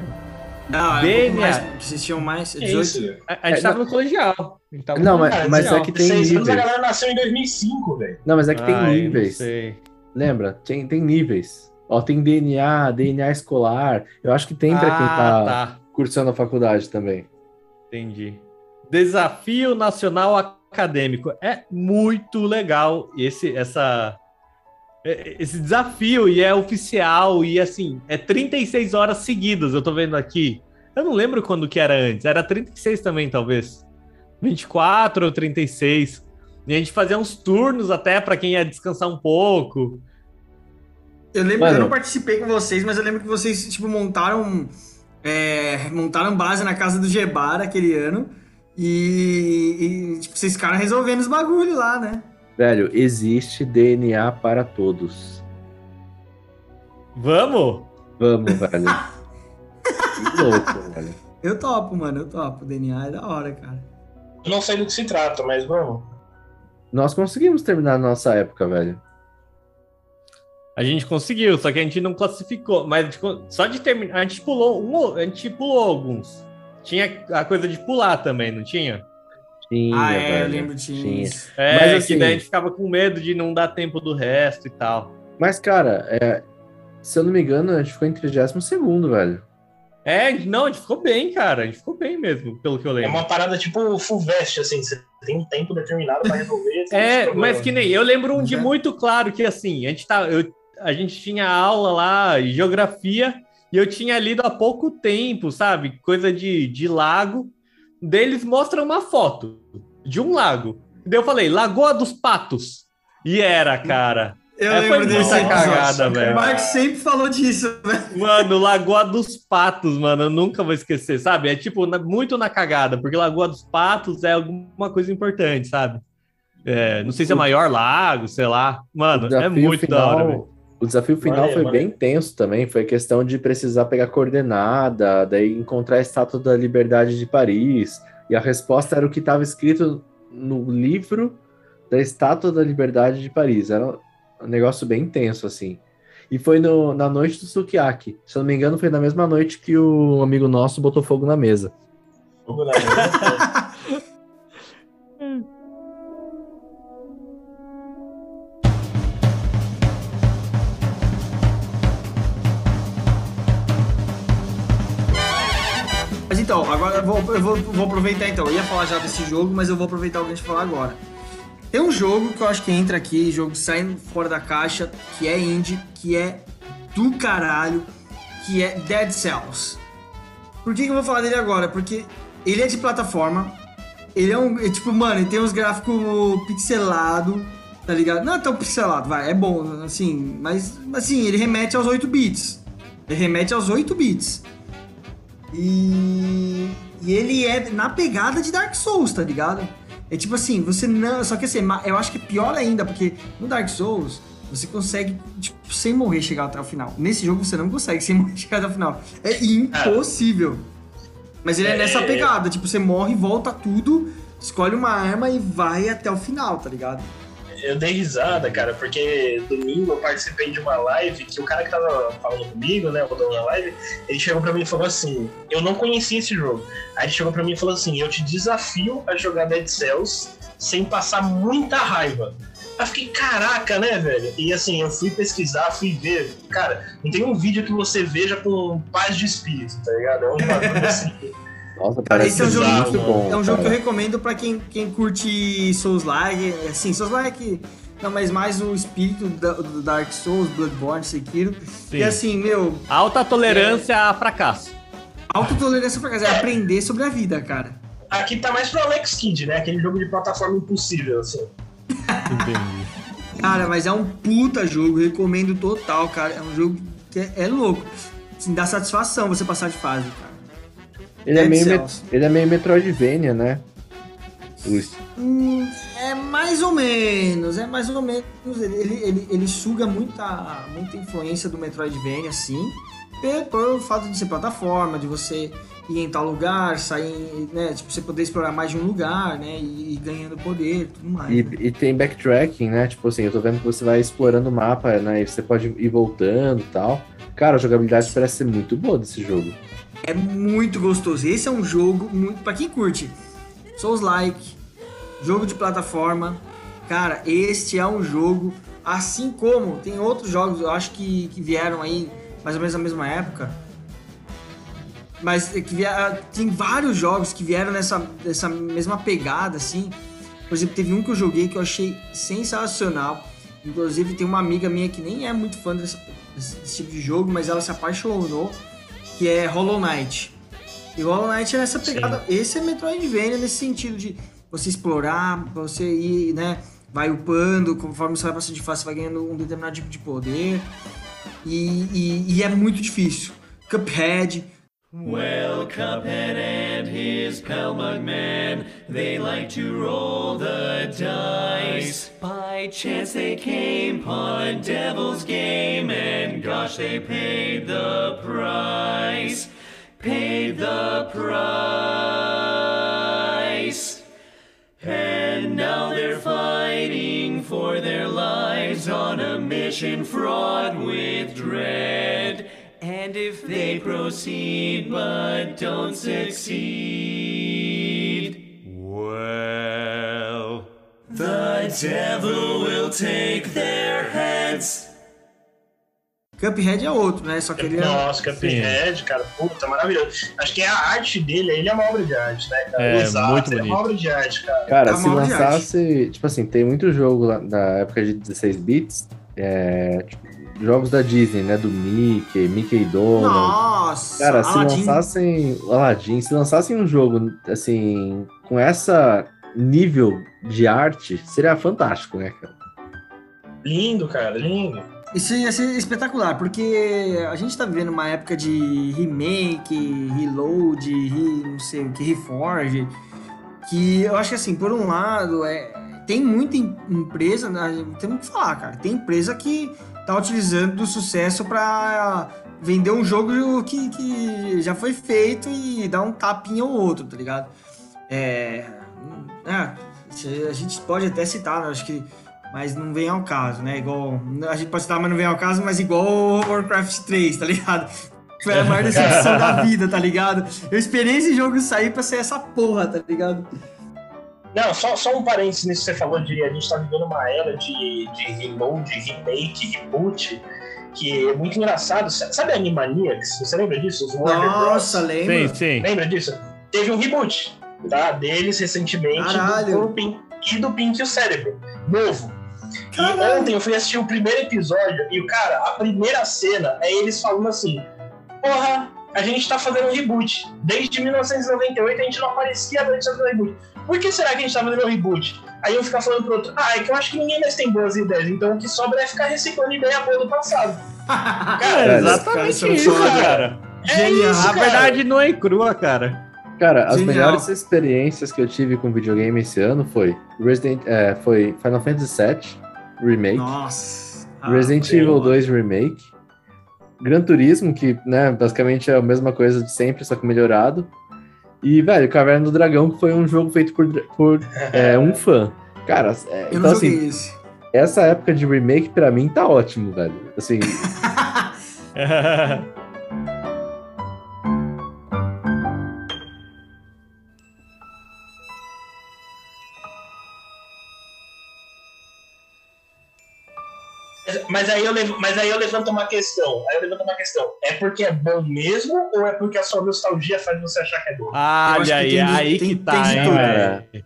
Não, é um DNA. pouco mais, vocês tinham mais, É 18. isso. A, a gente É, tava não- no colegial. A tava no Não, mas, colegial. mas é que tem 16 anos, a níveis. galera nasceu em 2005, velho. Não, mas é que tem Ai, não níveis. sei. Lembra? Tem, tem níveis. Ó, tem DNA, DNA escolar. Eu acho que tem pra quem Ah, tá, tá, cursando a faculdade também. entendi. Desafio Nacional Acadêmico. É muito legal esse, essa, é- esse desafio e é oficial e assim, é 36 horas seguidas, eu tô vendo aqui. Eu não lembro quando que era antes, era 36 também, talvez. 24 ou 36. E a gente fazia uns turnos até pra quem ia descansar um pouco. Eu lembro, Mano. eu não participei com vocês, mas eu lembro que vocês, tipo, montaram. é, montaram base na casa do Gebara aquele ano. E, e, tipo, vocês ficaram resolvendo os bagulho lá, né? Velho, existe DNA para todos. Vamos? Vamos, velho. que louco, velho. Eu topo, mano, eu topo. O DNA é da hora, cara. Eu não sei do que se trata, mas vamos. Nós conseguimos terminar a nossa época, velho. A gente conseguiu, só que a gente não classificou. Mas a gente co- só de terminar. A gente pulou um, a gente pulou alguns. Tinha a coisa de pular também, não tinha? Tinha, ah, é, velho. eu lembro disso. É, Mas, que assim- daí a gente ficava com medo de não dar tempo do resto e tal. Mas, cara, é, se eu não me engano, a gente ficou em 32 velho. É, não, a gente ficou bem, cara. A gente ficou bem mesmo, pelo que eu É lembro. uma parada tipo full vest, assim, você tem um tempo determinado pra resolver. esse É, problema. mas que nem eu lembro um de Uhum. muito claro que assim, a gente tá, eu- a gente tinha aula lá, geografia, e eu tinha lido há pouco tempo, sabe? Coisa de, de lago. Deles mostram uma foto de um lago. Daí eu falei, Lagoa dos Patos. E era, cara. Eu É, foi lembro cagada, velho. O Marcos sempre falou disso, velho. Mano, Lagoa dos Patos, mano, eu nunca vou esquecer, sabe? É tipo, na- muito na cagada, porque Lagoa dos Patos é alguma coisa importante, sabe? É, não sei se é maior lago, sei lá. Mano, é muito da hora, velho. O desafio final foi bem tenso também. Foi questão de precisar pegar coordenada, daí encontrar a estátua da liberdade de Paris. E a resposta era o que estava escrito no livro da estátua da liberdade de Paris. Era um negócio bem tenso, assim. E foi no- na noite do Sukiyaki. Se eu não me engano, foi na mesma noite que o amigo nosso botou fogo na mesa. Fogo na mesa. então, agora eu vou, eu vou, vou aproveitar então. Eu ia falar já desse jogo, mas eu vou aproveitar o que a gente falar agora. Tem um jogo que eu acho que entra aqui, jogo saindo fora da caixa, que é indie, que é do caralho, que é Dead Cells. Por que, que eu vou falar dele agora? Porque ele é de plataforma, ele é um. é tipo, mano, ele tem uns gráficos pixelado, tá ligado? Não é tão pixelado, vai, é bom, assim, mas assim, ele remete aos 8 bits. Ele remete aos 8 bits. E, e ele é na pegada de Dark Souls, tá ligado? É tipo assim, você não. Só que assim, ma- eu acho que é pior ainda, porque no Dark Souls você consegue, tipo, sem morrer chegar até o final. Nesse jogo você não consegue sem morrer chegar até o final. É impossível. Mas ele é, É. nessa pegada, tipo, você morre, volta tudo, escolhe uma arma e vai até o final, tá ligado? Eu dei risada, cara, porque domingo eu participei de uma live que o cara que tava falando comigo, né, o dono da live, ele chegou pra mim e falou assim: Eu não conhecia esse jogo. Aí ele chegou pra mim e falou assim: Eu te desafio a jogar Dead Cells sem passar muita raiva. Aí eu fiquei, caraca, né, velho? E assim, eu fui pesquisar, fui ver. Cara, não tem um vídeo que você veja com paz de espírito, tá ligado? É um bagulho assim. Nossa, Cara, esse é um jogo- muito bom. É um jogo que eu cara. recomendo pra quem, quem curte Souls-like, assim, Souls-like, não, mas mais o espírito do Dark Souls, Bloodborne, Sekiro. Sim. E assim, meu, Alta tolerância a fracasso. autotolerância pra casa, é aprender sobre a vida, cara. Aqui tá mais pro Alex Kidd, né? Aquele jogo de plataforma impossível, assim. Entendi. Cara, mas é um puta jogo, recomendo total, cara. É um jogo que é, é louco. Assim, dá satisfação você passar de fase, cara. Ele é, meio, met- ele é meio Metroidvania, né? Hum, é mais ou menos, é mais ou menos. Ele, ele, ele, ele suga muita, muita influência do Metroidvania, assim, pe- por fato de ser plataforma, de você ir em tal lugar, sair, né? Tipo, você poder explorar mais de um lugar, né? E ir ganhando poder e tudo mais. E, né? e tem backtracking, né? Tipo assim, eu tô vendo que você vai explorando o mapa, né? E você pode ir voltando e tal. Cara, a jogabilidade parece ser muito boa desse jogo. É muito gostoso. Esse é um jogo muito. Pra quem curte Souls-like, jogo de plataforma, cara, este é um jogo. Assim como tem outros jogos, eu acho que, que vieram aí mais ou menos na mesma época. Mas que vieram, tem vários jogos que vieram nessa, nessa mesma pegada, assim. Por exemplo, teve um que eu joguei que eu achei sensacional, Inclusive, tem uma amiga minha que nem é muito fã desse- desse tipo de jogo, mas ela se apaixonou, que é Hollow Knight. E Hollow Knight é essa pegada. Esse é Metroidvania nesse sentido de você explorar, você ir, né? Vai upando, conforme você vai passando de fase, você vai ganhando um determinado tipo de poder. E, e- e é muito difícil. Cuphead. Well, Cuphead and his pal Mugman, they like to roll the dice. By chance they came upon Devil's Game, and gosh, they paid the price. Paid the price. And now they're fighting for their lives on a mission fraught with dread. And if they proceed but don't succeed, well, the devil will take their heads. Cuphead é outro, né? Só que ele é. Nossa, Cuphead, cara, puta, maravilhoso. Acho que a arte dele, ele é uma obra de arte, né, cara? É, Exato, muito ele é bonito. uma obra de arte, cara. Cara, É se lançasse. Tipo assim, tem muito jogo lá da época de 16 bits. É, tipo, jogos da Disney, né? Do Mickey, Mickey Donald. Nossa! Cara, se Aladdin. lançassem. Aladdin, se lançassem um jogo, assim, com essa nível de arte, seria fantástico, né, cara? Lindo, cara, lindo. Isso ia ser espetacular, porque a gente tá vivendo uma época de remake, reload, re, não sei o que, reforge, que eu acho que assim, por um lado, é, tem muita em- empresa, né, temos que falar, cara, tem empresa que tá utilizando do sucesso pra vender um jogo que, que já foi feito e dar um tapinha ou outro, tá ligado? É, é, a gente pode até citar, né, acho que mas não vem ao caso, né? Igual. A gente pode citar, mas não vem ao caso, mas igual o Warcraft 3, tá ligado? Foi a maior decepção da vida, tá ligado? Eu esperei esse jogo sair pra ser essa porra, tá ligado? Não, só, só um parênteses nisso que você falou de a gente tá vivendo uma era de, de reload, remake, reboot, que é muito engraçado. Sabe a Animaniacs? Você lembra disso? Os Warner Nossa, Bros. lembra? Sim, sim. Lembra disso? Teve um reboot, tá? Deles recentemente, Caralho. do, Pink, e do Pink e o Cérebro, novo. E Caralho. ontem eu fui assistir o primeiro episódio e o cara, a primeira cena é eles falando assim: Porra, a gente tá fazendo um reboot. Desde 1998 a gente não aparecia antes um reboot. Por que será que a gente tá fazendo um reboot? Aí eu ficar falando pro outro: Ah, é que eu acho que ninguém mais tem boas ideias, então o que sobra é ficar reciclando ideia boa do passado. É, Cara, exatamente cara, isso, é cara. é Genial. isso, A cara. verdade não é crua, cara. Cara, as Genial. melhores experiências que eu tive com videogame esse ano foi Resident, é, foi Final Fantasy VII Remake, Nossa. Ah, Resident sim, Evil mano. 2 Remake, Gran Turismo, que né, basicamente é a mesma coisa de sempre, só que melhorado. E, velho, Caverna do Dragão, que foi um jogo feito por, por é, um fã. Cara, é, Eu então não joguei assim, esse. essa época de remake pra mim tá ótimo, velho. Assim, Mas aí, eu levo- mas aí eu levanto uma questão. Aí eu levanto uma questão. É porque é bom mesmo ou é porque a sua nostalgia faz você achar que é bom? Ah, acho Olha que aí, tem aí tem- que tem tá, hein.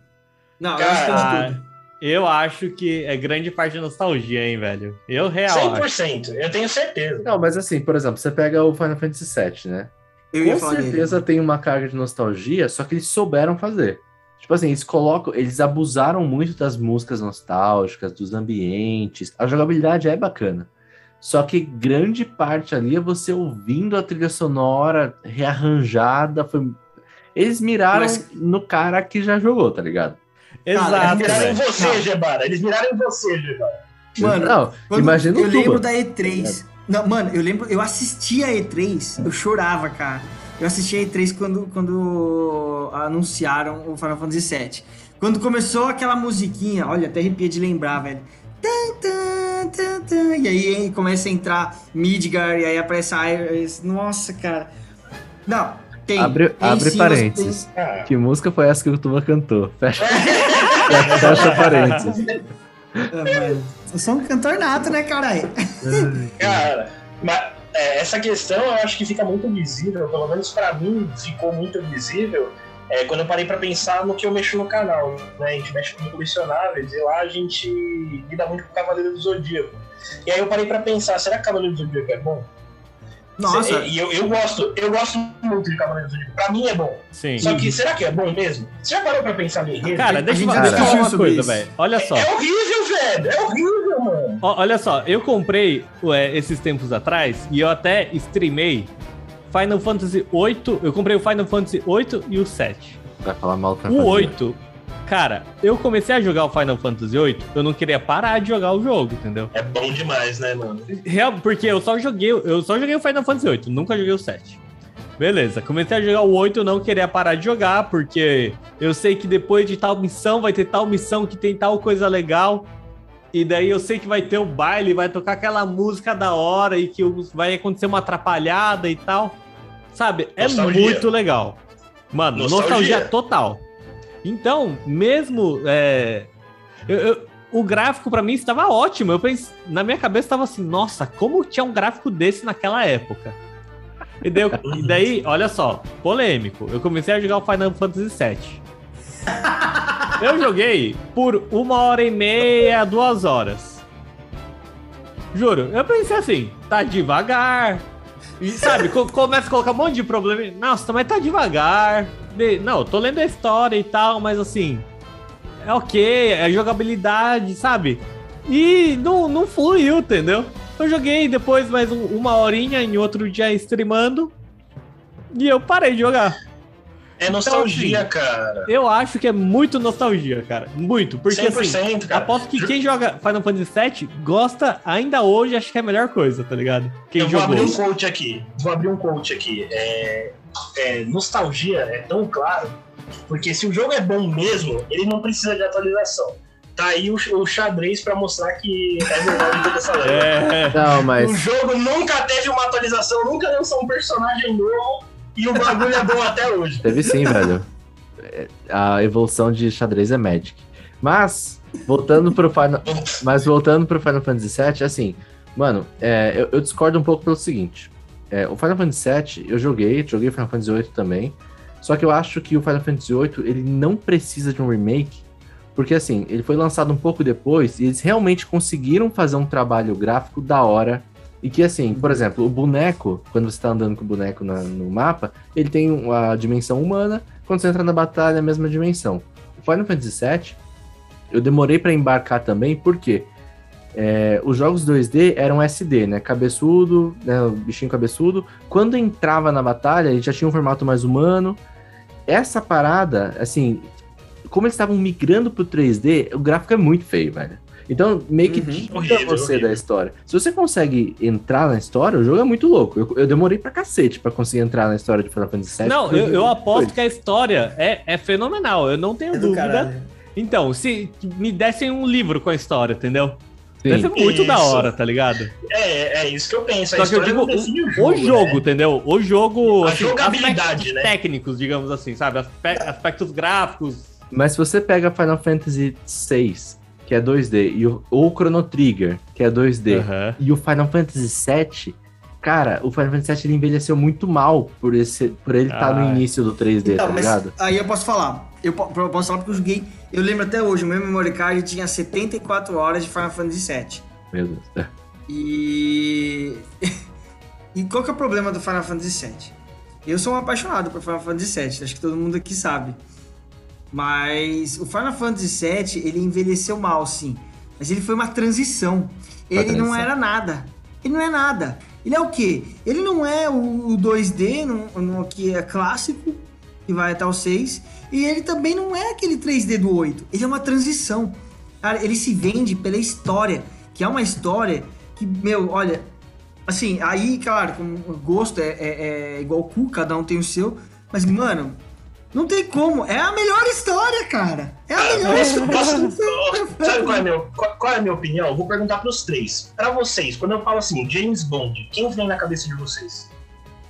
Não, eu acho que tem de tudo. eu acho que é grande parte de nostalgia, hein, velho. Eu real acho. 100%, eu tenho certeza. não, mas assim, por exemplo, você pega o Final Fantasy VII, né? Eu ia Com falar certeza tem uma carga de nostalgia, só que eles souberam fazer. Tipo assim, eles colocam, eles abusaram muito das músicas nostálgicas, dos ambientes. A jogabilidade é bacana. Só que grande parte ali é você ouvindo a trilha sonora rearranjada. Foi... Eles miraram Mas- no cara que já jogou, tá ligado? Eles Exato, miraram em você. Gebara. Eles miraram em você, Gebara. Mano, não, imagina o eu lembro Tuba. da E3. Não, mano, eu lembro, eu assisti a E3, eu chorava, cara. Eu assisti a E3 quando, quando anunciaram o Final Fantasy VII. Quando começou aquela musiquinha, olha, até arrepia de lembrar, velho. E aí começa a entrar Midgar, e aí aparece a Iris. Nossa, cara. Não, tem. Abre, tem abre sim, parênteses. Ah, Que música foi essa que o Tuba cantou? Fecha, fecha parênteses. tem- Ah, eu sou um cantor nato, né, caralho? cara, mas é, essa questão eu acho que fica muito visível, pelo menos pra mim ficou muito visível é quando eu parei pra pensar no que eu mexo no canal. Né? A gente mexe com colecionáveis e lá a gente lida muito com o Cavaleiro do Zodíaco. E aí eu parei pra pensar, será que Cavaleiro do Zodíaco é bom? Nossa, E eu, eu gosto, eu gosto muito de Cavaleiro do Zodíaco. Pra mim é bom. Sim. Só que será que é bom mesmo? Você já parou pra pensar enredo? Cara, deixa, eu- falar uma coisa, isso. velho. Olha só. É horrível, velho! É horrível, mano! Ó, olha só, eu comprei ué, esses tempos atrás e eu até streamei Final Fantasy VIII. Eu comprei o Final Fantasy VIII e o 7. Vai falar mal pra O 8, cara, eu comecei a jogar o Final Fantasy VIII, eu não queria parar de jogar o jogo, entendeu? É bom demais, né, mano? Real, porque eu só joguei, eu só joguei o Final Fantasy VIII, nunca joguei o 7. Beleza, comecei a jogar o 8, eu não queria parar de jogar, porque eu sei que depois de tal missão vai ter tal missão que tem tal coisa legal. E daí eu sei que vai ter o baile, vai tocar aquela música da hora e que vai acontecer uma atrapalhada e tal. Sabe? É Nostalgia. muito legal. Mano, nostalgia, Nostalgia. total. Então, mesmo. é, eu- eu- o gráfico pra mim estava ótimo. Eu pensei, na minha cabeça estava assim, nossa, como tinha um gráfico desse naquela época? E daí, e daí, olha só, polêmico. Eu comecei a jogar o Final Fantasy VII. Eu joguei por uma hora e meia, duas horas. Juro, eu pensei assim, tá devagar. E sabe, co- começa a colocar um monte de problema. Nossa, mas tá devagar. De- Não, tô lendo a história e tal, mas assim. É ok, é jogabilidade, sabe? E não, não fluiu, entendeu? Eu joguei depois mais um- uma horinha em outro dia streamando. E eu parei de jogar. É nostalgia, assim, cara. Eu acho que é muito nostalgia, cara. Muito. Porque assim, 100%, cara. aposto que quem joga Final Fantasy VII gosta ainda hoje, acho que é a melhor coisa, tá ligado? Quem eu vou jogou. abrir um coach aqui. Vou abrir um coach aqui. É, é, nostalgia é tão claro, porque se o jogo é bom mesmo, ele não precisa de atualização. Tá aí o, o xadrez pra mostrar que é verdade toda essa lenda. É. Não, mas. O jogo nunca teve uma atualização, nunca lançou um personagem novo e o bagulho é bom até hoje. Teve sim, velho. É, A evolução de xadrez é Magic. Mas, voltando pro Final, mas voltando pro Final Fantasy VII, assim, mano, é, eu, eu discordo um pouco pelo seguinte. É, o Final Fantasy VII, eu joguei, joguei Final Fantasy VIII também. Só que eu acho que o Final Fantasy VIII, ele não precisa de um remake, porque assim, ele foi lançado um pouco depois e eles realmente conseguiram fazer um trabalho gráfico da hora. E que assim, por exemplo, o boneco, quando você tá andando com o boneco na- no mapa, ele tem a dimensão humana, quando você entra na batalha é a mesma dimensão. O Final Fantasy VII, eu demorei pra embarcar também, porque é, os jogos 2D eram SD, né? Cabeçudo, né? O bichinho cabeçudo. Quando entrava na batalha, ele já tinha um formato mais humano. Essa parada, assim, como eles estavam migrando pro 3D, o gráfico é muito feio, velho. Então, meio que Uhum. tira Horrível, você horrível. da história. Se você consegue entrar na história, o jogo é muito louco. Eu, eu demorei pra cacete pra conseguir entrar na história de Final Fantasy VII. Não, eu, eu aposto foi. que a história é, é fenomenal, eu não tenho é dúvida. caralho. Então, se me dessem um livro com a história, entendeu? Sim. Deve ser muito da Isso. hora, tá ligado? É, é isso que eu penso. A Só que eu digo o o, jogo. o jogo, né? entendeu? O jogo. A assim, jogabilidade, aspectos né? Técnicos, digamos assim, sabe? Aspe- aspectos gráficos. Mas se você pega Final Fantasy VI, que é 2D, e o, ou o Chrono Trigger, que é 2D, Aham. e o Final Fantasy VII, cara, o Final Fantasy VII ele envelheceu muito mal por, esse, por ele estar no Ah. início do 3D, Então, tá mas ligado? aí eu posso falar. Eu posso falar porque eu joguei. Eu lembro até hoje, o meu memory card tinha 74 horas de Final Fantasy VII. Meu Deus. É. E. e qual que é o problema do Final Fantasy VII? Eu sou um apaixonado por Final Fantasy VII, acho que todo mundo aqui sabe. Mas o Final Fantasy VII, ele envelheceu mal, sim. Mas ele foi uma transição. Ele não transição. era nada. Ele não é nada. Ele é o quê? Ele não é o, o 2D, no, no, que é clássico, que vai até o 6. E ele também não é aquele 3D do 8. Ele é uma transição. Cara, ele se vende pela história, que é uma história que, meu, olha, assim, aí, claro, com o gosto é, é, é igual o cu, cada um tem o seu, mas, mano, não tem como. É a melhor história, cara. É a melhor Posso- história. posso- sabe qual é, meu, qual, qual é a minha opinião? Eu vou perguntar pros três. Pra vocês, quando eu falo assim, James Bond, quem vem na cabeça de vocês?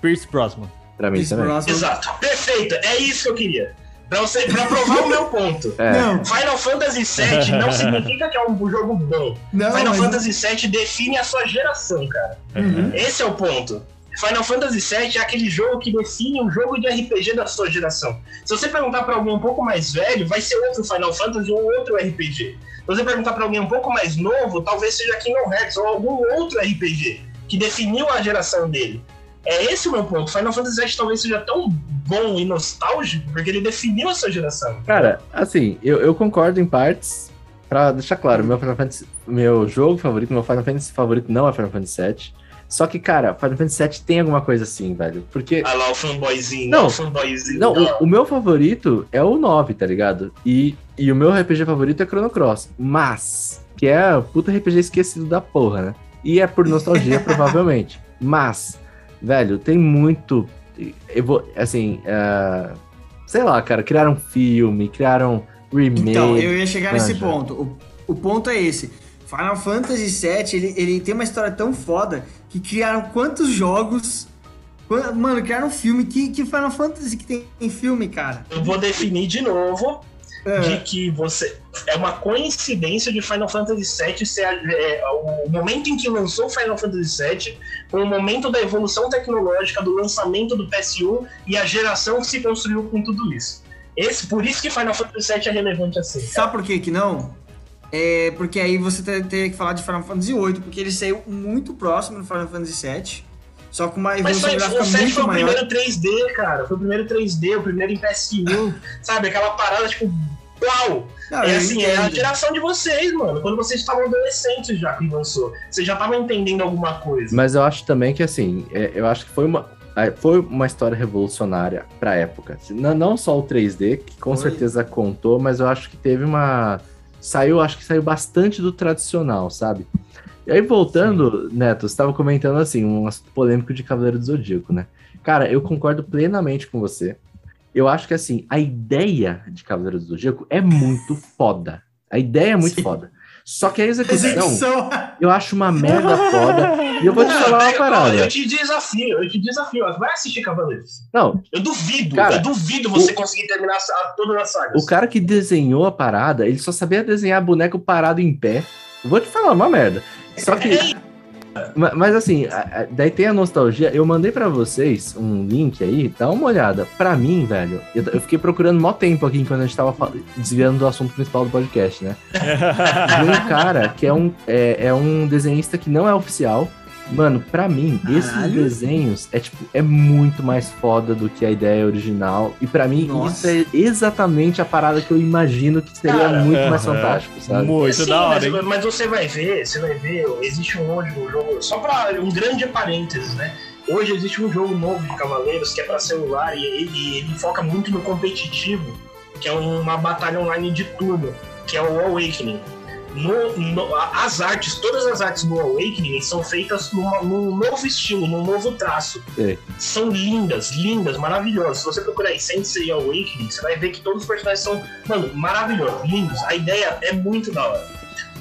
Pierce Brosnan. Pra mim Pierce também. Brosnan. Exato. Perfeito. É isso que eu queria. Pra, você, pra provar o meu ponto. É, Não, Final Fantasy VII não significa que é um jogo bom. não, Final mas- Fantasy VII define a sua geração, cara. Uhum. Esse é o ponto. Final Fantasy VII é aquele jogo que define um jogo de RPG da sua geração. Se você perguntar pra alguém um pouco mais velho, vai ser outro Final Fantasy ou outro RPG. Se você perguntar pra alguém um pouco mais novo, talvez seja Kingdom Hearts ou algum outro RPG que definiu a geração dele. É esse o meu ponto. Final Fantasy VII talvez seja tão bom e nostálgico porque ele definiu a sua geração. Cara, assim, eu, eu concordo em partes. Pra deixar claro, meu, Final Fantasy, meu jogo favorito, meu Final Fantasy favorito não é Final Fantasy VII. Só que, cara, Final Fantasy VII tem alguma coisa assim, velho. Porque. Ah lá, o fanboyzinho, Não. o fanboyzinho. Não, o, o meu favorito é o 9, tá ligado? E, e o meu RPG favorito é Chrono Cross. Mas, que é puta RPG esquecido da porra, né? E é por nostalgia, provavelmente. Mas, velho, tem muito. Eu vou, assim, é, sei lá, cara, criaram filme, criaram remake. Então, eu ia chegar nesse manja. ponto. O, o ponto é esse. Final Fantasy VII, ele, ele tem uma história tão foda que criaram quantos jogos. Mano, criaram um filme. Que, que Final Fantasy que tem, tem filme, cara? Eu vou definir de novo É. de que você. É uma coincidência de Final Fantasy VII ser é, o momento em que lançou Final Fantasy VII com o momento da evolução tecnológica, do lançamento do PS1 e a geração que se construiu com tudo isso. Esse, por isso que Final Fantasy VII é relevante assim. Sabe por que que não? É porque aí você te- teria que falar de Final Fantasy VIII, porque ele saiu muito próximo do Final Fantasy VII, só com uma Mas evolução foi, gráfica o 7 muito foi o maior. primeiro 3D, cara. Foi o primeiro 3D, o primeiro em PS1. sabe? Aquela parada, tipo, uau! Não, é assim, é a geração de vocês, mano. Quando vocês estavam adolescentes já que lançou. Vocês já estavam entendendo alguma coisa. Mas eu acho também que, assim, é, eu acho que foi uma, é, foi uma história revolucionária pra época. Não, não só o 3D, que com Foi. certeza contou, mas eu acho que teve uma. Saiu, acho que saiu bastante do tradicional, sabe? E aí, voltando, Neto, você estava comentando assim, um assunto polêmico de Cavaleiro do Zodíaco, né? Cara, eu concordo plenamente com você. Eu acho que assim, a ideia de Cavaleiro do Zodíaco é muito foda. A ideia é muito Sim. foda. Só que a execução, Execução. eu acho uma merda foda. E eu vou te falar uma parada. Eu te desafio, eu te desafio. Vai assistir Cavaleiros. Não, Eu duvido, Cara, eu duvido você conseguir terminar a todas as sagas. o cara que desenhou a parada, ele só sabia desenhar boneco parado em pé. Eu Vou te falar uma merda. Só que. Ma- Mas assim, daí tem a nostalgia. Eu mandei pra vocês um link aí, dá uma olhada. Pra mim, velho, eu, fiquei procurando mó tempo aqui quando a gente tava desviando do assunto principal do podcast, né? De um cara que é um, é, é um desenhista que não é oficial. Mano, pra mim, esses Caralho. desenhos é tipo, é muito mais foda do que a ideia original. E pra mim, Nossa. isso é exatamente a parada que eu imagino que seria Cara, muito mais aham. fantástico, sabe? Muito Sim, da hora, mas, hein? mas você vai ver, você vai ver, existe um hoje um jogo, só pra um grande parênteses, né? Hoje existe um jogo novo de Cavaleiros que é pra celular e ele, ele foca muito no competitivo, que é uma batalha online de turno, que é o Awakening. No- no- a- as artes, todas as artes do Awakening são feitas numa- num novo estilo, num novo traço. Sei. São lindas, lindas, maravilhosas. Se você procurar aí Sensei Awakening, você vai ver que todos os personagens são, mano, maravilhosos, lindos. A ideia é muito da hora.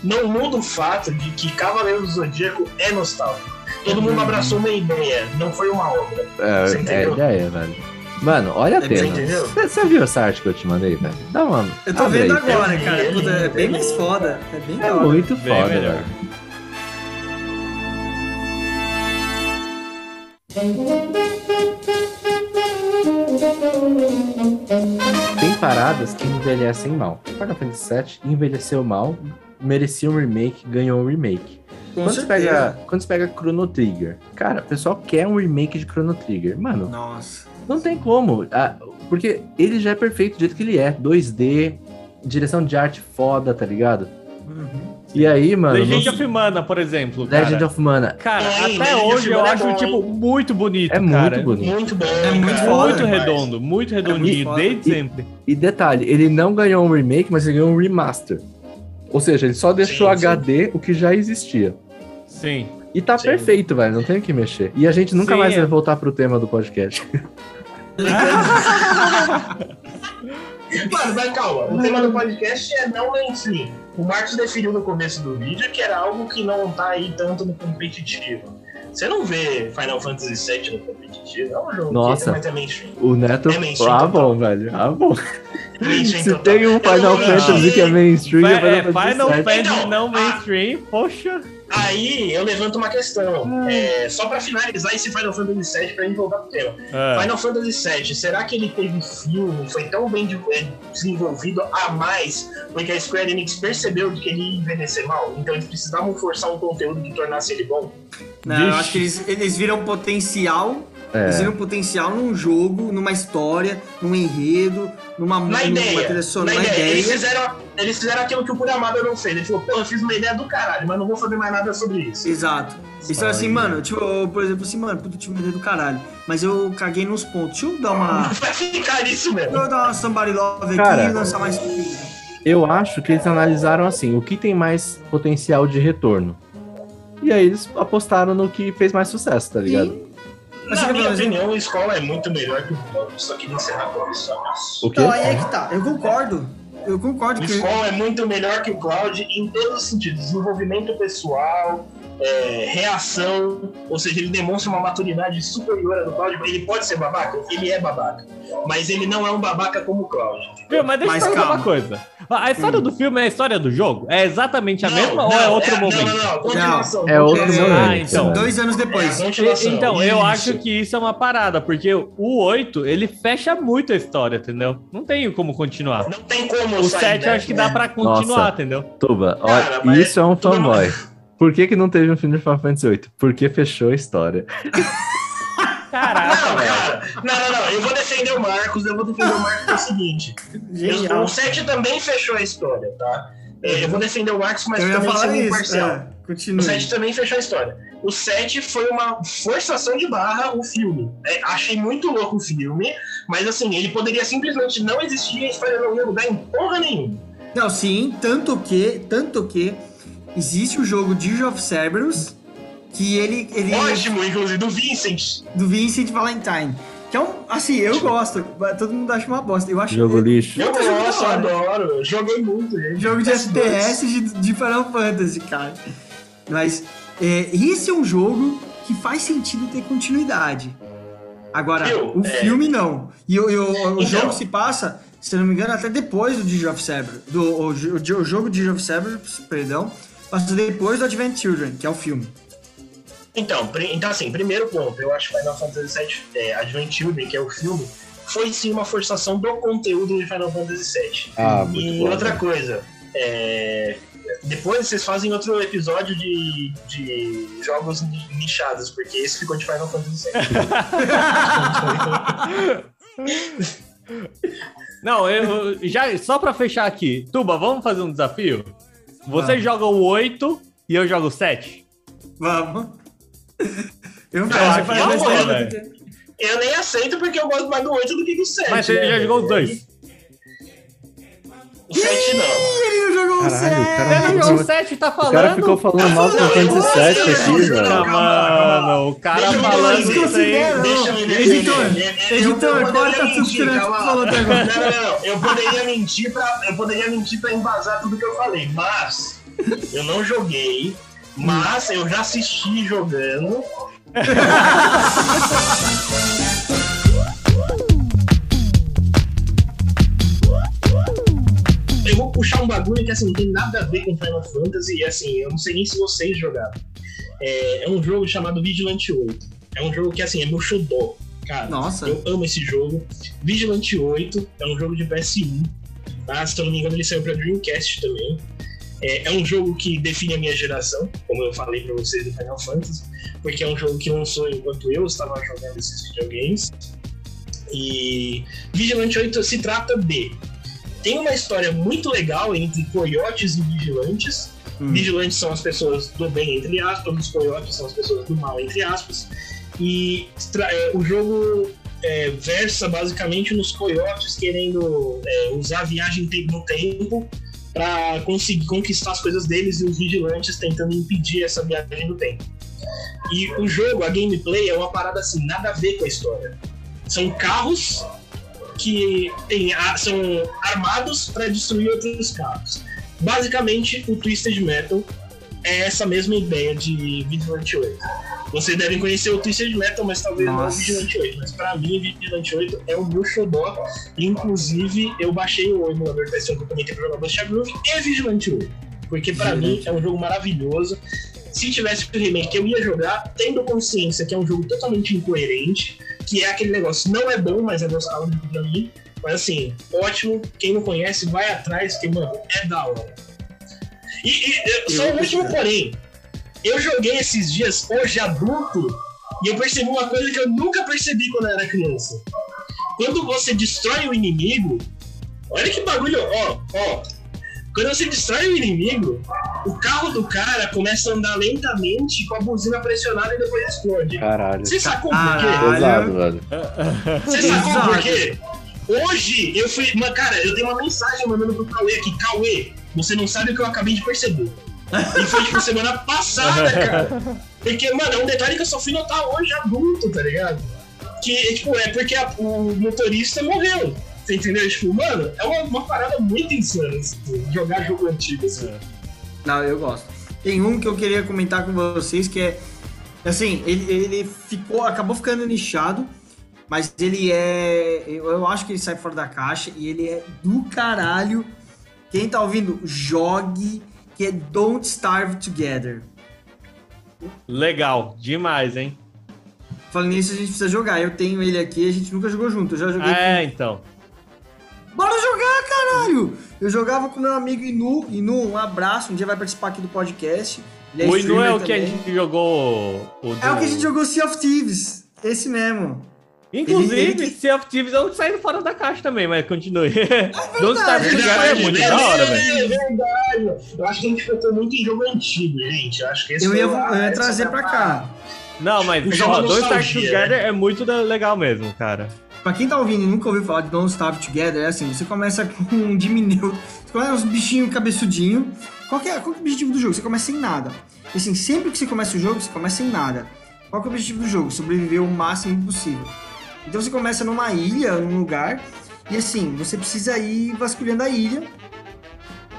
Não muda o fato de que Cavaleiro do Zodíaco é nostálgico. Todo mundo abraçou uma ideia, não foi uma obra. É, Você é a entendeu? ideia, velho. Mano, olha a pena. Você viu essa arte que eu te mandei, velho? Dá uma. Eu tô abre vendo aí. agora, É cara. lindo, Puta, é é bem mais foda. É bem É hora. muito Bem foda, melhor. velho. Tem paradas que envelhecem mal. Final Fantasy VII envelheceu mal, merecia um remake, ganhou um remake. Com Quando você, pega, quando você pega Chrono Trigger, cara, o pessoal quer um remake de Chrono Trigger. Mano, Nossa. Não tem como. ah, porque ele já é perfeito do jeito que ele é. 2D, direção de arte foda, tá ligado? Uhum. E aí, mano. Legend no- of Mana, por exemplo. Cara, Legend of Mana cara Sim, até hoje eu é acho, bom, tipo, muito bonito, é cara. muito bonito. Muito bom. É muito cara. foda Muito redondo, muito redondinho, foda. desde E- sempre. E detalhe, ele não ganhou um remake, mas ele ganhou um remaster. Ou seja, ele só deixou Sim, sim. HD o que já existia. Sim. E tá Sim. perfeito, velho. Não tem o que mexer. E a gente nunca Sim, mais é. vai voltar pro tema do podcast. Mano, mas calma, o tema do podcast é não mainstream. O Marcos definiu no começo do vídeo que era algo que não tá aí tanto no competitivo. Você não vê Final Fantasy VII no competitivo, é um jogo Nossa. que mas é mainstream. O Neto. É mainstream ah, total. bom, velho. Ah, bom. Mainstream Se total. tem um Final Fantasy que é mainstream, é é, Final. Fantasy Então, não mainstream, poxa. Aí eu levanto uma questão. É, só pra finalizar esse Final Fantasy VII, pra gente voltar pro tema. É. Final Fantasy VII, será que ele teve filme? Foi tão bem é, desenvolvido a mais? Porque a Square Enix percebeu que ele ia envelhecer mal? Então eles precisavam forçar um conteúdo que tornasse ele bom? Não, eu acho que eles, eles viram potencial. Eles É, viram potencial num jogo, numa história, num enredo, numa, Na numa ideia. trilha Na sonora, ideia. numa Eles, ideia. fizeram, eles fizeram aquilo que o Kuramada não fez. Ele falou, pô, eu fiz uma ideia do caralho, mas não vou fazer mais nada sobre isso. Exato. Eles falaram assim, mano, tipo, eu, por exemplo, assim, mano, puta, eu tive uma ideia do caralho. Mas eu caguei nos pontos. Deixa eu dar uma. Vai ficar nisso mesmo. Deixa eu dar uma somebody love aqui Cara. e lançar mais. eu acho que eles analisaram assim, o que tem mais potencial de retorno. E aí eles apostaram no que fez mais sucesso, tá ligado? Mas Na minha opinião, a escola é muito melhor que o Bloco. Só queria encerrar com isso. O quê? Então, aí é que tá. Eu concordo. Eu concordo O que. Skull é muito melhor que o Cloud em todos os sentidos. Desenvolvimento pessoal, é, reação, ou seja, ele demonstra uma maturidade superior à do Cloud. Ele pode ser babaca? Ele é babaca. Mas ele não é um babaca como o Cloud. Mas deixa Mas eu falar uma coisa. A história do filme é a história do jogo? É exatamente a mesma ou é outro momento? Não, não, não. Continuação. É outro momento. Ah, então. Dois anos É, depois. a continuação. Então, eu Isso. acho que isso é uma parada, porque o 8, ele fecha muito a história, entendeu? Não tem como continuar. Não tem como O sair 7 eu dessa, acho que dá né? pra continuar, Nossa. entendeu? Tuba, Cara, isso é um fanboy. Por que, que não teve um filme de Final Fantasy VIII? Porque fechou a história. Caraca, Não, cara. Não, não, não. Eu vou defender o Marcos. Eu vou defender o Marcos pelo seguinte. Genial. O 7 também fechou a história, tá? É, Eu vou defender o Marcos, mas Eu também falar sendo isso. imparcial. É, O continue. 7 também fechou a história. O 7 foi uma forçação de barra o filme. É, achei muito louco o filme, mas assim, ele poderia simplesmente não existir e a história não ia mudar em porra nenhuma. Não, sim, tanto que, tanto que existe o jogo Dirge of Cerberus, que ele, ele Ótimo, inclusive, do Vincent. do Vincent Valentine. Que é um, assim, eu gosto, todo mundo acha uma bosta. Eu acho Jogo lixo. Eu gosto, adoro. Eu Joguei muito. gente. jogo de PS2. FPS de, de Final Fantasy, cara. Mas é, esse é um jogo que faz sentido ter continuidade. Agora, Viu? o É. filme não. E, o- e o, o Então. jogo se passa, se não me engano, até depois do Dirge of. Do, o, o, o jogo Dirge of Cerberus, perdão, passa depois do Advent Children, que é o filme. Então, pri- então, assim, primeiro ponto, eu acho que Final Fantasy VII é, Advent Children, que é o filme, foi sim uma forçação do conteúdo de Final Fantasy VII. Ah, muito e bom. outra coisa, é, depois vocês fazem outro episódio de, de jogos ni- nichados, porque esse ficou de Final Fantasy VII. Não, eu, já, só pra fechar aqui. Tuba, vamos fazer um desafio? Você joga o 8 e eu jogo o 7? Vamos. Eu não, velho. eu nem aceito porque eu gosto mais do 8 do que do 7. Mas você né? já jogou os dois? O 7 não. Ele não jogou o Caralho, o certo. cara- Você não jogou o 7 tá O falando? cara ficou falando mal do Fantasy vou- VII eu aqui, vou- velho. Mano, o cara Deixa eu falando isso aí. Deixa eu Editor, editor, poderia corta tudo mentir, que o lá. falou até agora. Não, não, não. Eu poderia mentir pra, eu poderia mentir pra embasar tudo que eu falei, mas eu não joguei, mas eu já assisti jogando. Eu vou puxar um bagulho que assim, não tem nada a ver com Final Fantasy, e assim, eu não sei nem se vocês jogaram. É, é um jogo chamado Vigilante 8. É um jogo que assim, é meu xodó. Cara, Nossa. eu amo esse jogo. Vigilante 8 é um jogo de PS1. Tá? Se eu não me engano, ele saiu pra Dreamcast também. É, é um jogo que define a minha geração, como eu falei pra vocês do Final Fantasy, porque é um jogo que lançou enquanto eu estava jogando esses videogames. E Vigilante 8 se trata de. Tem uma história muito legal entre coiotes e vigilantes. Hum. Vigilantes são as pessoas do bem, entre aspas, os coiotes são as pessoas do mal, entre aspas. E é, o jogo é, versa basicamente nos coiotes querendo é, usar a viagem no tempo para conseguir conquistar as coisas deles e os vigilantes tentando impedir essa viagem no tempo. E o jogo, a gameplay, é uma parada assim, nada a ver com a história. São carros que tem, são armados para destruir outros carros. Basicamente, o Twisted Metal é essa mesma ideia de Vigilante 8. Vocês devem conhecer o Twisted Metal, mas talvez não o Nossa. Vigilante 8. Mas pra mim, Vigilante 8 é o meu xodó. Inclusive, eu baixei o emulador PS1 que eu comentei pra jogar Buster Groove e Vigilante 8. Porque pra Vigilante. mim é um jogo maravilhoso. se tivesse o remake, eu ia jogar, tendo consciência que é um jogo totalmente incoerente, que é aquele negócio, não é bom, mas é nostálgico pra mim. Mas assim, ótimo. Quem não conhece, vai atrás, porque, mano, é da hora. E, e só o último porém. Eu joguei esses dias, hoje adulto, e eu percebi uma coisa que eu nunca percebi quando eu era criança. Quando você destrói o inimigo, olha que bagulho, ó, ó. Quando você destrói o inimigo, o carro do cara começa a andar lentamente com a buzina pressionada e depois explode. Caralho. Você sacou por quê? Pesado, velho. Você sacou por quê? Hoje eu fui. Mas, cara, eu tenho uma mensagem mandando pro Cauê aqui. Cauê, você não sabe o que eu acabei de perceber. E foi tipo semana passada, cara. Porque, mano, é um detalhe que eu só fui notar hoje adulto, tá ligado? Que, tipo, é porque a- o motorista morreu. Você entendeu? Tipo, mano, é uma, uma parada muito insana, assim, jogar jogo antigo, assim. Não, eu gosto. Tem um que eu queria comentar com vocês que é. Assim, ele, ele ficou. acabou ficando nichado, mas ele é. Eu, eu acho que ele sai fora da caixa e ele é do caralho. Quem tá ouvindo, jogue, que é Don't Starve Together. Legal, demais, hein? Falando nisso, a gente precisa jogar. Eu tenho ele aqui, a gente nunca jogou junto. Eu já joguei É, então. com... Bora jogar, caralho! Eu jogava com meu amigo Inu. Inu, um abraço. Um dia vai participar aqui do podcast. Ele o Inu é o que a também. gente jogou. O É o do- que a gente jogou Sea of Thieves. Esse mesmo. Inclusive, Ele- ele- Sea of Thieves é um saindo fora da caixa também, mas continue. Don't Starve Together é muito é da hora, velho. É verdade. Eu acho que a gente focou muito em jogo antigo, gente. Eu acho que esse Eu ia, a- eu ia trazer pra cá. Não, mas O jogo ó, é Don't Starve Together é muito legal mesmo, cara. Pra quem tá ouvindo e nunca ouviu falar de Don't Starve Together, é assim, você começa com um diminuto, você começa uns bichinhos cabeçudinho. Qual que, é, qual que é o objetivo do jogo? Você começa sem nada. E assim, sempre que você começa o jogo, você começa sem nada. Qual que é o objetivo do jogo? Sobreviver o máximo possível. Então você começa numa ilha, num lugar, e assim, você precisa ir vasculhando a ilha.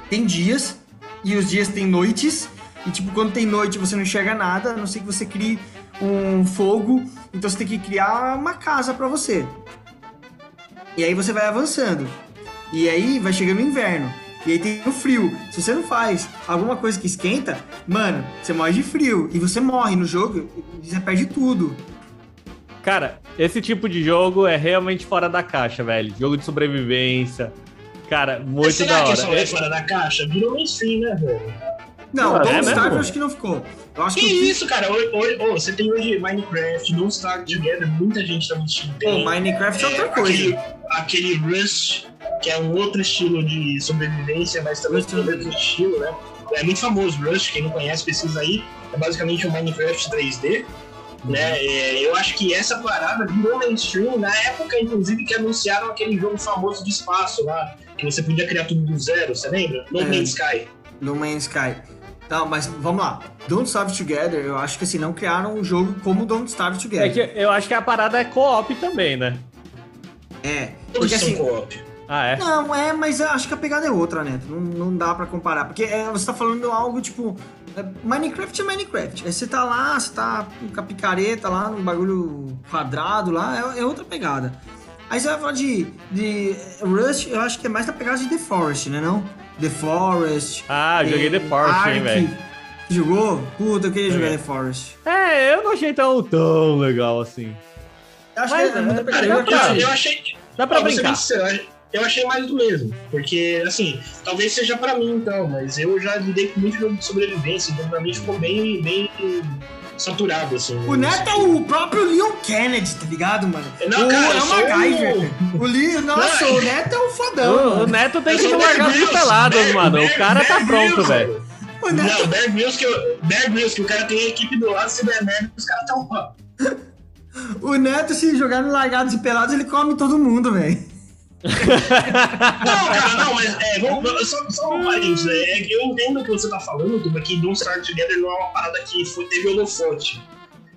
Tem dias, e os dias tem noites, e tipo, quando tem noite você não enxerga nada, a não ser que você crie um fogo, então você tem que criar uma casa pra você. E aí você vai avançando. E aí vai chegando o inverno. E aí tem o frio. Se você não faz alguma coisa que esquenta, mano, você morre de frio. E você morre no jogo você perde tudo. Cara, esse tipo de jogo é realmente fora da caixa, velho. Jogo de sobrevivência. Cara, Mas muito será da que hora. isso é fora da caixa? Virou mainstream, né, velho? Não, é Don't mesmo? Starve eu acho que não ficou. Eu acho Que que, que- isso, cara? Hoje, hoje- ô, você tem hoje Minecraft, Don't Starve Together, muita gente tá Steam. Pô, Minecraft é outra Aquele, coisa. aquele Rust, que é um outro estilo de sobrevivência, mas também tem o mesmo estilo, né? É muito famoso Rust, quem não conhece, precisa aí. É basicamente um Minecraft 3D. Né? É, eu acho que essa parada virou mainstream na época, inclusive, que anunciaram aquele jogo famoso de espaço lá, que você podia criar tudo do zero, você lembra? No É. Man's Sky. No Man's Sky. Não, mas vamos lá. Don't Starve Together, eu acho que assim, não criaram um jogo como Don't Starve É Together. que eu acho que a parada é co-op também, né? É. Porque assim, co-op. Ah, é? Não, é, mas eu acho que a pegada é outra, né? Não, não dá pra comparar. Porque é, você tá falando algo tipo. é, Minecraft é Minecraft. Aí você tá lá, você tá com a picareta lá, num bagulho quadrado lá, é, é outra pegada. Aí você vai falar de, de Rust, eu acho que é mais da pegada de The Forest, né? Não? The Forest. Ah, joguei The Forest, hein, velho. Jogou? Puta, eu queria jogar Joguei. The Forest. É, eu não achei tão, tão legal assim. Eu acho Mas, que é muita é, pegada. Eu. Eu, eu achei. Dá pra ser brincar. sincero, Eu achei mais do mesmo. Porque, assim, talvez seja pra mim, então, mas eu já lidei com muito jogo de sobrevivência, então pra mim ficou bem, bem saturado, assim. O Neto é o próprio Leon Kennedy, tá ligado, mano? Não, o, cara, é eu o MacGyver. O Leon, nossa, Não, o Neto é um fodão. O, o. Neto tem que largar Grylls, pelados, Bear- mano. O Bear- cara tá Bear pronto, velho. O Neto Não, Bear Grylls, que, eu- Bear Grylls, que o cara tem a equipe do lado, se der merda, os caras tão. O Neto, se jogar no Largados e Pelados, ele come todo mundo, velho. Não, cara, não, mas é, vamos, só, só um parênteses? É eu entendo o que você tá falando, Tuba, que Don't Start Together não é uma parada que foi, teve holofote.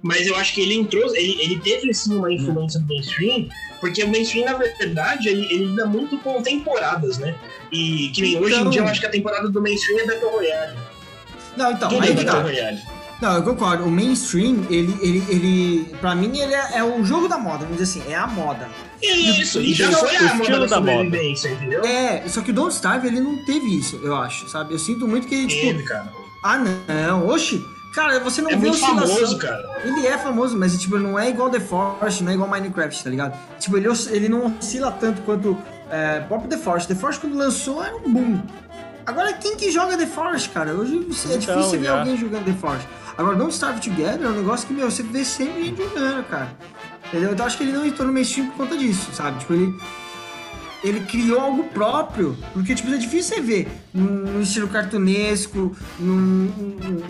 Mas eu acho que ele entrou, ele, ele teve sim uma influência do mainstream, porque o mainstream, na verdade, ele, ele lida muito com temporadas, né? E que nem hoje em Então- dia eu acho que a temporada do mainstream é Battle Royale. Não, então, Tudo aí é Battle tá. Royale. Não, eu concordo. O mainstream, ele, ele, ele. Pra mim, ele é, é o jogo da moda, vamos dizer assim, é a moda. Isso, e já o foi a moda da da moda. entendeu? É, só que o Don't Starve, ele não teve isso, eu acho, sabe? Eu sinto muito que ele, tipo, Teve, cara. Ah, não. Oxi. Cara, você não É vê muito oscilação. famoso, cara. Ele é famoso, mas tipo, não é igual The Force, não é igual Minecraft, tá ligado? Tipo, ele, ele não oscila tanto quanto é, o próprio The Force. The Force, quando lançou, era um boom. Agora, quem que joga The Force, cara? Hoje é Então, difícil ver já. alguém jogando The Force. Agora, Don't Starve Together é um negócio que, meu, você vê sempre gente jogando, cara. Entendeu? Então, acho que ele não entrou no mainstream por conta disso, sabe? Tipo, ele... Ele criou algo próprio, porque tipo, é difícil você ver num, estilo cartunesco, num,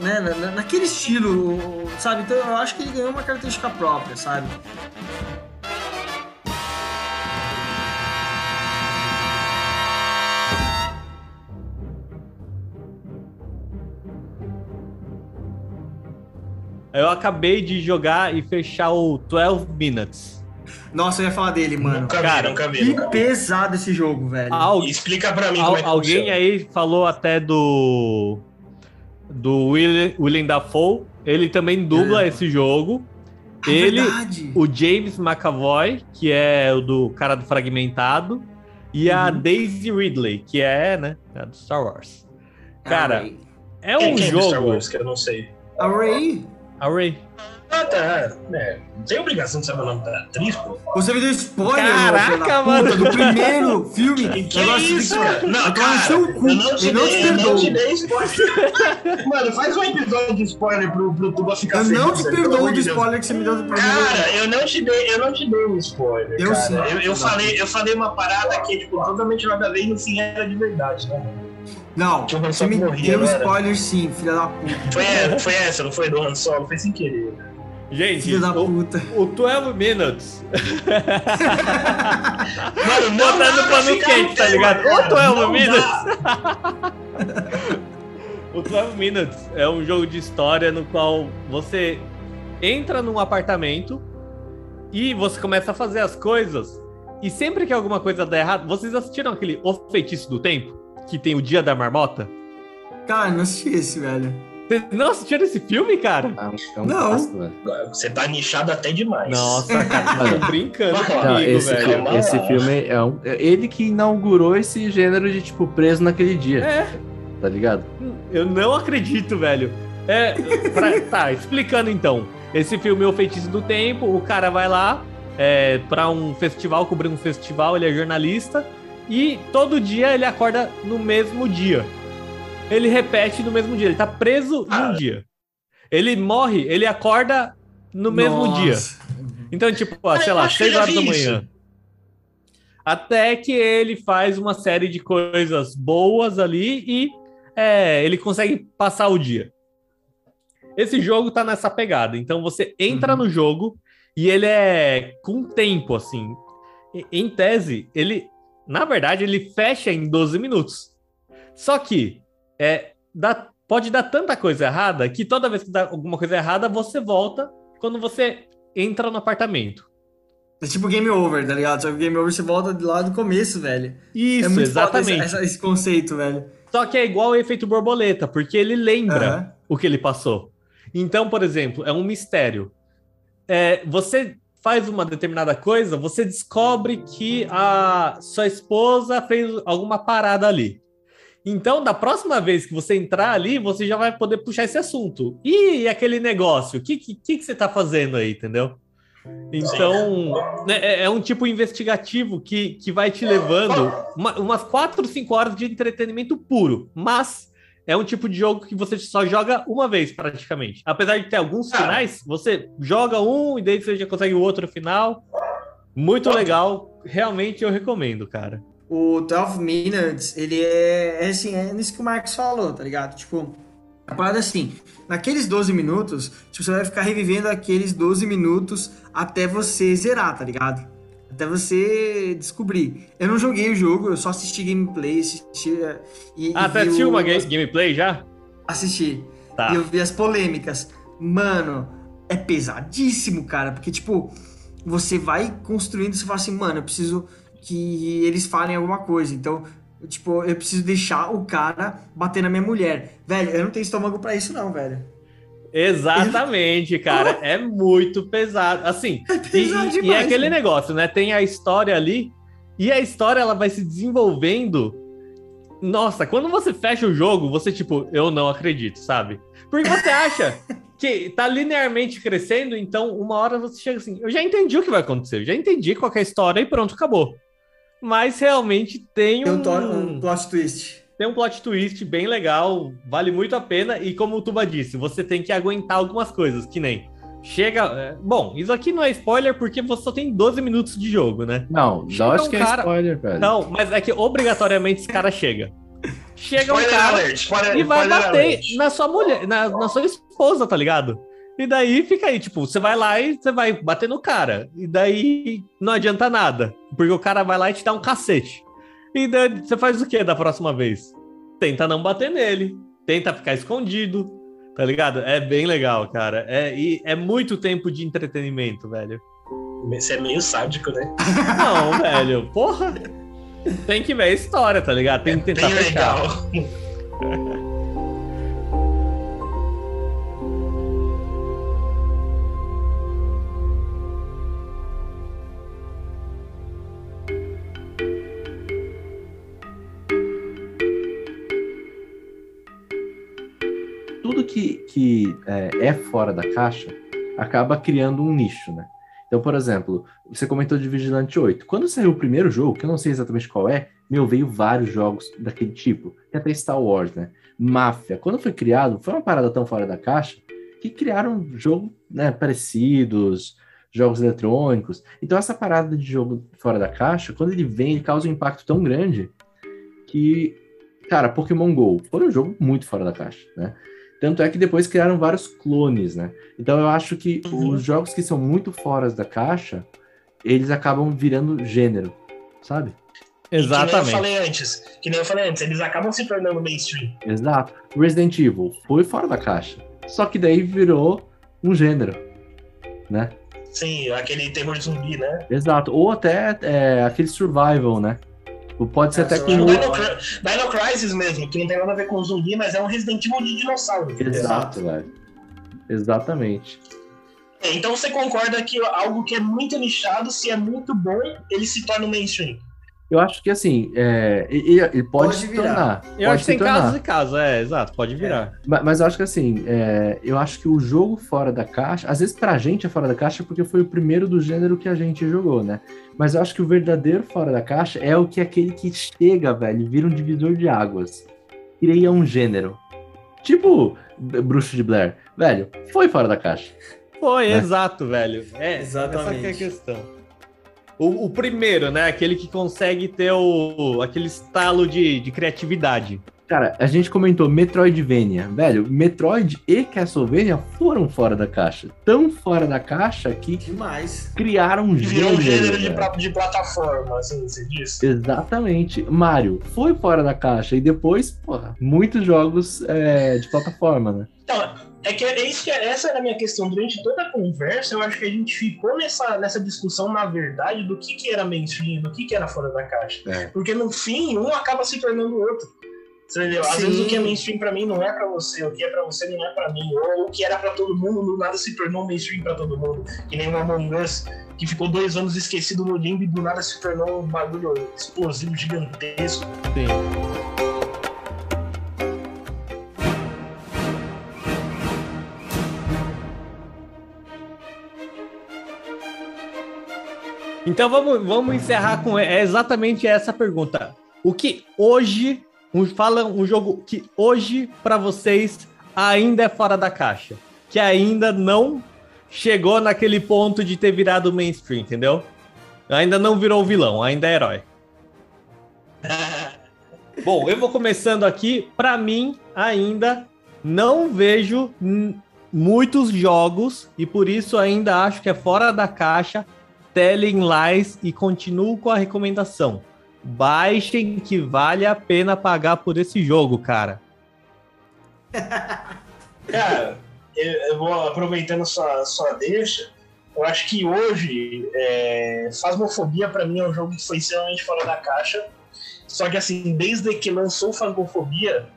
né, na- na- naquele estilo, sabe? Então eu acho que ele ganhou uma característica própria, sabe? Eu acabei de jogar e fechar o 12 Minutes. Nossa, eu ia falar dele, mano. Nunca vi, Cara, nunca vi. Que Nunca vi. pesado esse jogo, velho. Al- Explica pra mim al- como é que alguém funciona. aí falou até do do William, William Dafoe. Ele também dubla É. esse jogo. Ah, ele, verdade. o James McAvoy, que é o do cara do Fragmentado, e a Uhum. Daisy Ridley, que é, né, a do Star Wars. Cara, A é Quem um que é Star jogo. Wars, que eu não sei. A Ray? A Ray. Ah, tá. É, não tem obrigação de saber o nome da atriz, pô. Você me deu spoiler, Caraca, puta, mano. do primeiro filme. Que Agora você isso, que-? Não, cara, cu. eu não te não te dei, eu não te dei spoiler. Mano, faz um episódio de spoiler pro, pro Tuba ficar Eu não te perdoo do spoiler que você me deu do primeiro. Cara, eu não te dei, eu não te dei um spoiler. Eu cara. sim. Eu, eu falei, eu falei uma parada que, tipo, totalmente nada a ver e no fim era de verdade, né? Não, o você me morria, deu spoiler sim, filha da puta. Foi, essa- foi essa, não foi do Han Solo, foi sem querer. Gente, Filha da o, puta. o 12 Minutes. Mano, Botando pano quente, tá ligado? não Minas. dá. O 12 Minutes é um jogo de história no qual você entra num apartamento e você começa a fazer as coisas. E sempre que alguma coisa dá errado, vocês assistiram aquele O Feitiço do Tempo? Que tem o Dia da Marmota? Cara, não assisti esse, velho. Vocês não assistiram esse filme, cara? Ah, é um Não. Você tá nichado até demais. Nossa, cara, tô brincando comigo, Não, esse, velho. filme, esse Mano. filme é um. é Ele que inaugurou esse gênero de, tipo, preso naquele dia. É. Tá ligado? Eu não acredito, velho. É, pra- tá, explicando então. Esse filme é o Feitiço do Tempo. O cara vai lá é, pra um festival, cobrir um festival, ele é jornalista. E todo dia ele acorda no mesmo dia. Ele repete no mesmo dia. Ele tá preso num Ah. dia. Ele morre, ele acorda no mesmo Nossa. dia. Então, tipo, ó, sei lá, acho que eu 6 já horas da manhã. Até que ele faz uma série de coisas boas ali e é, ele consegue passar o dia. Esse jogo tá nessa pegada. Então você entra Uhum. no jogo e ele é com tempo, assim. Em tese, ele. Na verdade, ele fecha em 12 minutos. Só que é, dá, pode dar tanta coisa errada que toda vez que dá alguma coisa errada, você volta quando você entra no apartamento. É tipo game over, tá ligado? Só que game over você volta de lá do começo, velho. Isso, é muito foda exatamente. esse, esse conceito, velho. Só que é igual o efeito borboleta, porque ele lembra Aham. o que ele passou. Então, por exemplo, é um mistério. É, você faz uma determinada coisa, você descobre que a sua esposa fez alguma parada ali. Então, da próxima vez que você entrar ali, você já vai poder puxar esse assunto. E aquele negócio? O que, que, que você tá fazendo aí, entendeu? Então, né, é, é um tipo investigativo que, que vai te levando uma- umas 4, 5 horas de entretenimento puro. Mas é um tipo de jogo que você só joga uma vez, praticamente. Apesar de ter alguns Ah. finais, você joga um e daí você já consegue o outro final. Muito legal. Realmente eu recomendo, cara. O 12 Minutes, ele é, é assim, é nisso que o Marcos falou, tá ligado? Tipo, a parada é assim, naqueles 12 minutos, tipo, você vai ficar revivendo aqueles 12 minutos até você zerar, tá ligado? Até você descobrir. Eu não joguei o jogo, eu só assisti gameplay, assisti... é, E, Ah, vi assistiu o- uma ga- gameplay já? Assisti. Tá. E eu vi as polêmicas. Mano, é pesadíssimo, cara. Porque, tipo, você vai construindo, você fala assim, mano, eu preciso que eles falem alguma coisa. Então, tipo, eu preciso deixar o cara bater na minha mulher. Velho, eu não tenho estômago pra isso, não, velho. Exatamente, cara. É muito pesado. Assim, e, pesado e- e é aquele velho. negócio, né? Tem a história ali e a história ela vai se desenvolvendo. Nossa, quando você fecha o jogo, você tipo, eu não acredito, sabe? Porque você acha que tá linearmente crescendo, então uma hora você chega assim, eu já entendi o que vai acontecer, eu já entendi qual que é a história e pronto, acabou. Mas realmente tem Tem um, um plot twist. Tem um plot twist bem legal, vale muito a pena. E como o Tuba disse, você tem que aguentar algumas coisas, que nem. Chega. é, Bom, isso aqui não é spoiler porque você só tem 12 minutos de jogo, né? Não, Chega lógico um que é cara- spoiler, velho. Não, mas é que obrigatoriamente esse cara chega. Chega um Spoiler cara alert, spoiler, e vai bater alert. na sua mulher, na, na sua esposa, tá ligado? E daí fica aí, tipo, você vai lá e você vai bater no cara. E daí não adianta nada. Porque o cara vai lá e te dá um cacete. E daí você faz o que da próxima vez? Tenta não bater nele. Tenta ficar escondido. Tá ligado? É bem legal, cara. É, e é muito tempo de entretenimento, velho. Você é meio sádico, né? Não, velho. Porra. Tem que ver a história, tá ligado? Tem que tentar Bem fechar. legal. que, que é, é fora da caixa acaba criando um nicho, né? Então, por exemplo, você comentou de Vigilante 8. Quando saiu o primeiro jogo, que eu não sei exatamente qual é, meu, veio vários jogos daquele tipo. Tem até Star Wars, né? Máfia. Quando foi criado, foi uma parada tão fora da caixa que criaram jogo né, parecidos, jogos eletrônicos. Então, essa parada de jogo fora da caixa, quando ele vem, ele causa um impacto tão grande que, cara, Pokémon GO foi um jogo muito fora da caixa, né? Tanto é que depois criaram vários clones, né? Então eu acho que Uhum. os jogos que são muito fora da caixa, eles acabam virando gênero, sabe? Que nem eu Exatamente. falei antes. Que nem eu falei antes, eles acabam se tornando mainstream. Exato. Resident Evil foi fora da caixa. Só que daí virou um gênero, né? Sim, aquele terror zumbi, né? Exato. Ou até é, aquele survival, né? Pode ser até Nossa, com eu Dino, o... não- Cri- Dino Crisis mesmo, que não tem nada a ver com zumbi, mas é um Resident Evil de dinossauro. Exato, velho. Exatamente. É, Então você concorda que algo que é muito nichado, se é muito bom, ele se torna um mainstream. Eu acho que assim, é, ele, ele pode, Pode se virar. Eu tornar. pode acho que tem tornar. casos e casos, é, exato, pode virar. Ma- Mas eu acho que assim, é, eu acho que o jogo fora da caixa, às vezes pra gente é fora da caixa porque foi o primeiro do gênero que a gente jogou, né? Mas eu acho que o verdadeiro fora da caixa é o que é aquele que chega, velho, e vira um divisor de águas. Cria um gênero. Tipo Bruxo de Blair. Velho, foi fora da caixa. Foi, Né? exato, velho. É, Exatamente. essa que é a questão. O, o primeiro, né? Aquele que consegue ter o, aquele estalo de, de criatividade. Cara, a gente comentou Metroidvania. Velho, Metroid e Castlevania foram fora da caixa. Tão fora da caixa que Demais. criaram um Virou um gênero de, pra- de plataforma, assim, você disse. Exatamente. Mario foi fora da caixa e depois, porra, muitos jogos é, de plataforma, né? Então, é que é isso que essa era a minha questão. Durante toda a conversa, eu acho que a gente ficou nessa, nessa discussão, na verdade, do que, que era mainstream, do que, que era fora da caixa. É. Porque no fim, um acaba se tornando o outro. Você entendeu? Às Sim. vezes o que é mainstream pra mim não é pra você, o que é pra você não é pra mim. Ou o que era pra todo mundo, do nada se tornou mainstream pra todo mundo. Que nem o Among Us, que ficou dois anos esquecido no limbo e do nada se tornou um bagulho explosivo, gigantesco. Sim. Então vamos, vamos encerrar com é exatamente essa pergunta. O que hoje, um, fala um jogo que hoje para vocês ainda é fora da caixa, que ainda não chegou naquele ponto de ter virado mainstream, entendeu? Ainda não virou vilão, ainda é herói. Bom, eu vou começando aqui. Para mim, ainda não vejo muitos jogos e por isso ainda acho que é fora da caixa. Telling Lies e continuo com a recomendação. Baixem que vale a pena pagar por esse jogo, cara. Cara, eu, eu vou aproveitando sua, sua deixa. Eu acho que hoje, é, Phasmophobia pra mim é um jogo que foi extremamente fora da caixa. Só que assim, desde que lançou Phasmophobia,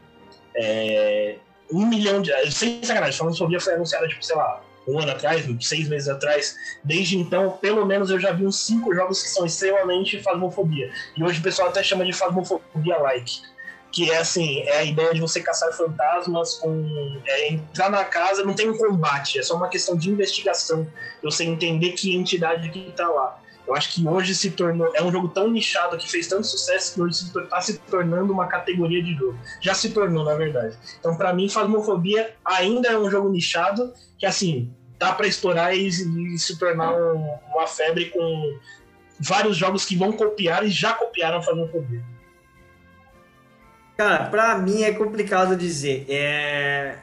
é, um milhão de. Sem sacanagem, Phasmophobia foi anunciada, tipo, sei lá, um ano atrás, seis meses atrás. Desde então, pelo menos eu já vi uns cinco jogos que são extremamente Phasmophobia. E hoje o pessoal até chama de Phasmophobia like. que é assim, é a ideia de você caçar fantasmas com é, entrar na casa, não tem um combate, é só uma questão de investigação, você entender que entidade que tá lá. Eu acho que hoje se tornou. É um jogo tão nichado que fez tanto sucesso que hoje está se tornando uma categoria de jogo. Já se tornou, na verdade. Então, para mim, Phasmophobia ainda é um jogo nichado que, assim, dá para estourar e, e, se tornar um, uma febre com vários jogos que vão copiar e já copiaram Phasmophobia. Cara, pra mim é complicado dizer. É.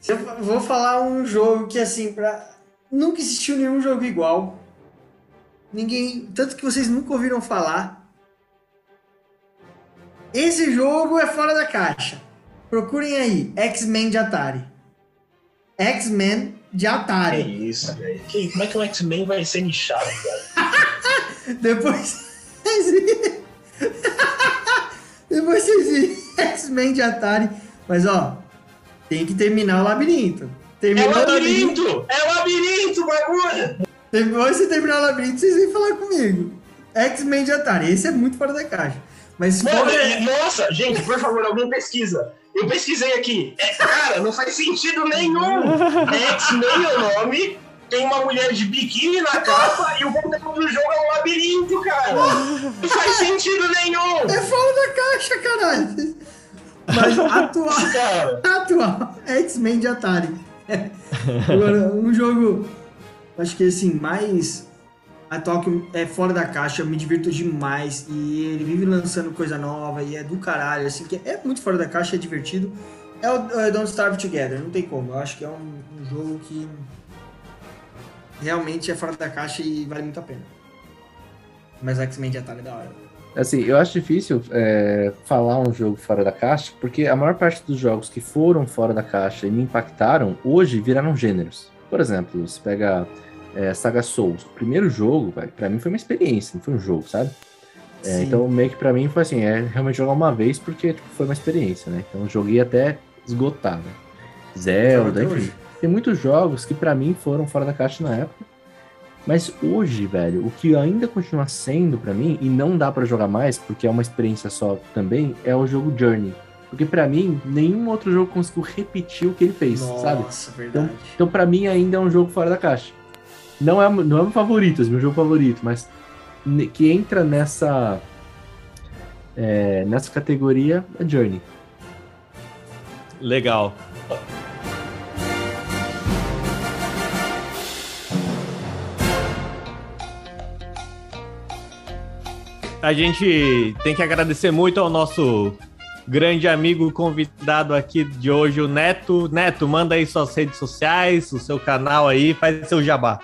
Se eu vou falar um jogo que, assim, pra. Nunca existiu nenhum jogo igual. Ninguém. Tanto que vocês nunca ouviram falar. Esse jogo é fora da caixa. Procurem aí, X-Men de Atari. X-Men de Que Atari. isso, velho. Como é que o X-Men vai ser nichado, cara? Depois. Depois vocês virem X-Men de Atari. Mas ó, tem que terminar o labirinto. É Terminou o labirinto. labirinto! É labirinto, bagulho! Depois você terminar o labirinto, vocês vêm falar comigo. X-Men de Atari. Esse é muito fora da caixa. Mas Mano, for. nossa, gente, por favor, alguém pesquisa. Eu pesquisei aqui. É, cara, não faz sentido nenhum. É X-Men é o nome, tem uma mulher de biquíni na capa e o conteúdo do jogo é um labirinto, cara. Não faz sentido nenhum. É fora da caixa, caralho. Mas atual. Cara, atual. X-Men de Atari. Agora, um jogo. Acho que assim, mais atual que é fora da caixa, eu me divirto demais. E ele vive lançando coisa nova e é do caralho, assim, que é muito fora da caixa, é divertido. É o é Don't Starve Together, não tem como. Eu acho que é um, um jogo que realmente é fora da caixa e vale muito a pena. Mas X-Men de Atari é da hora. Assim, eu acho difícil é, falar um jogo fora da caixa, porque a maior parte dos jogos que foram fora da caixa e me impactaram, hoje viraram gêneros. Por exemplo, você pega é, Saga Souls. O primeiro jogo, velho, pra mim foi uma experiência, não foi um jogo, sabe? É, então, meio que pra mim foi assim, é realmente jogar uma vez porque tipo, foi uma experiência, né? Então, eu joguei até esgotar, né? Zelda, enfim. hoje. Tem muitos jogos que pra mim foram fora da caixa na época. Mas hoje, velho, o que ainda continua sendo pra mim, e não dá pra jogar mais, porque é uma experiência só também, é o jogo Journey. Porque pra mim, nenhum outro jogo conseguiu repetir o que ele fez, sabe? Nossa, verdade. Então, pra mim, ainda é um jogo fora da caixa. Não é, não é meu favorito, é meu jogo favorito, mas que entra nessa é, nessa categoria é Journey. Legal. A gente tem que agradecer muito ao nosso grande amigo convidado aqui de hoje, o Neto. Neto, manda aí suas redes sociais, o seu canal aí, faz seu jabá.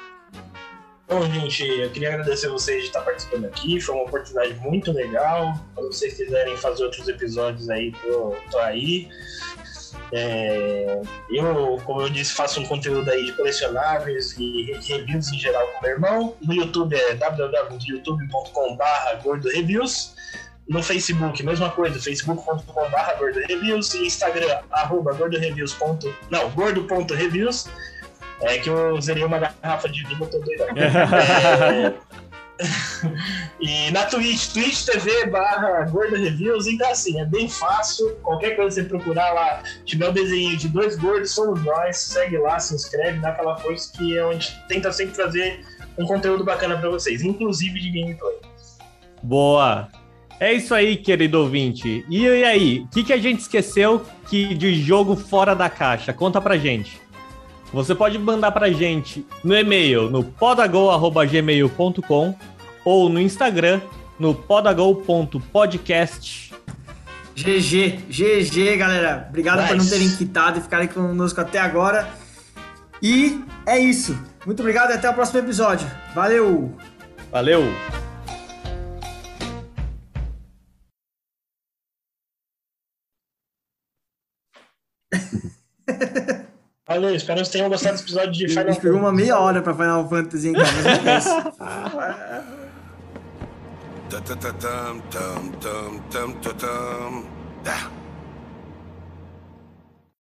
Então, gente, eu queria agradecer vocês de estar participando aqui. Foi uma oportunidade muito legal. Quando vocês quiserem fazer outros episódios aí, tô, tô aí. É, eu, como eu disse, faço um conteúdo aí de colecionáveis e reviews em geral com meu irmão. No YouTube é www.youtube.com.br gordoreviews. No Facebook, mesma coisa, facebook.com.br gordoreviews. E Instagram, arroba gordoreviews. Não, gordo.reviews. É que eu zerei uma garrafa de vinho, eu tô doido. É, e na Twitch, Twitch TV barra Gorda Reviews, então assim, é bem fácil. Qualquer coisa que você procurar lá, tiver o desenho de dois gordos, somos nós, segue lá, se inscreve, dá aquela força que é onde tenta sempre trazer um conteúdo bacana pra vocês, inclusive de gameplay. Boa! É isso aí, querido ouvinte. E, e aí, o que, que a gente esqueceu que de jogo fora da caixa? Conta pra gente. Você pode mandar pra gente no e-mail no podagol.gmail.com ou no Instagram no podagol.podcast. GG, GG, galera. Obrigado por não Nice. terem quitado e ficarem conosco até agora. E é isso. Muito obrigado e até o próximo episódio. Valeu! Valeu! Valeu, espero que vocês tenham gostado desse episódio de Final pegou uma Fantasy. meia hora pra Final Fantasy, hein, cara? Mas é dum, dum, dum. Ah.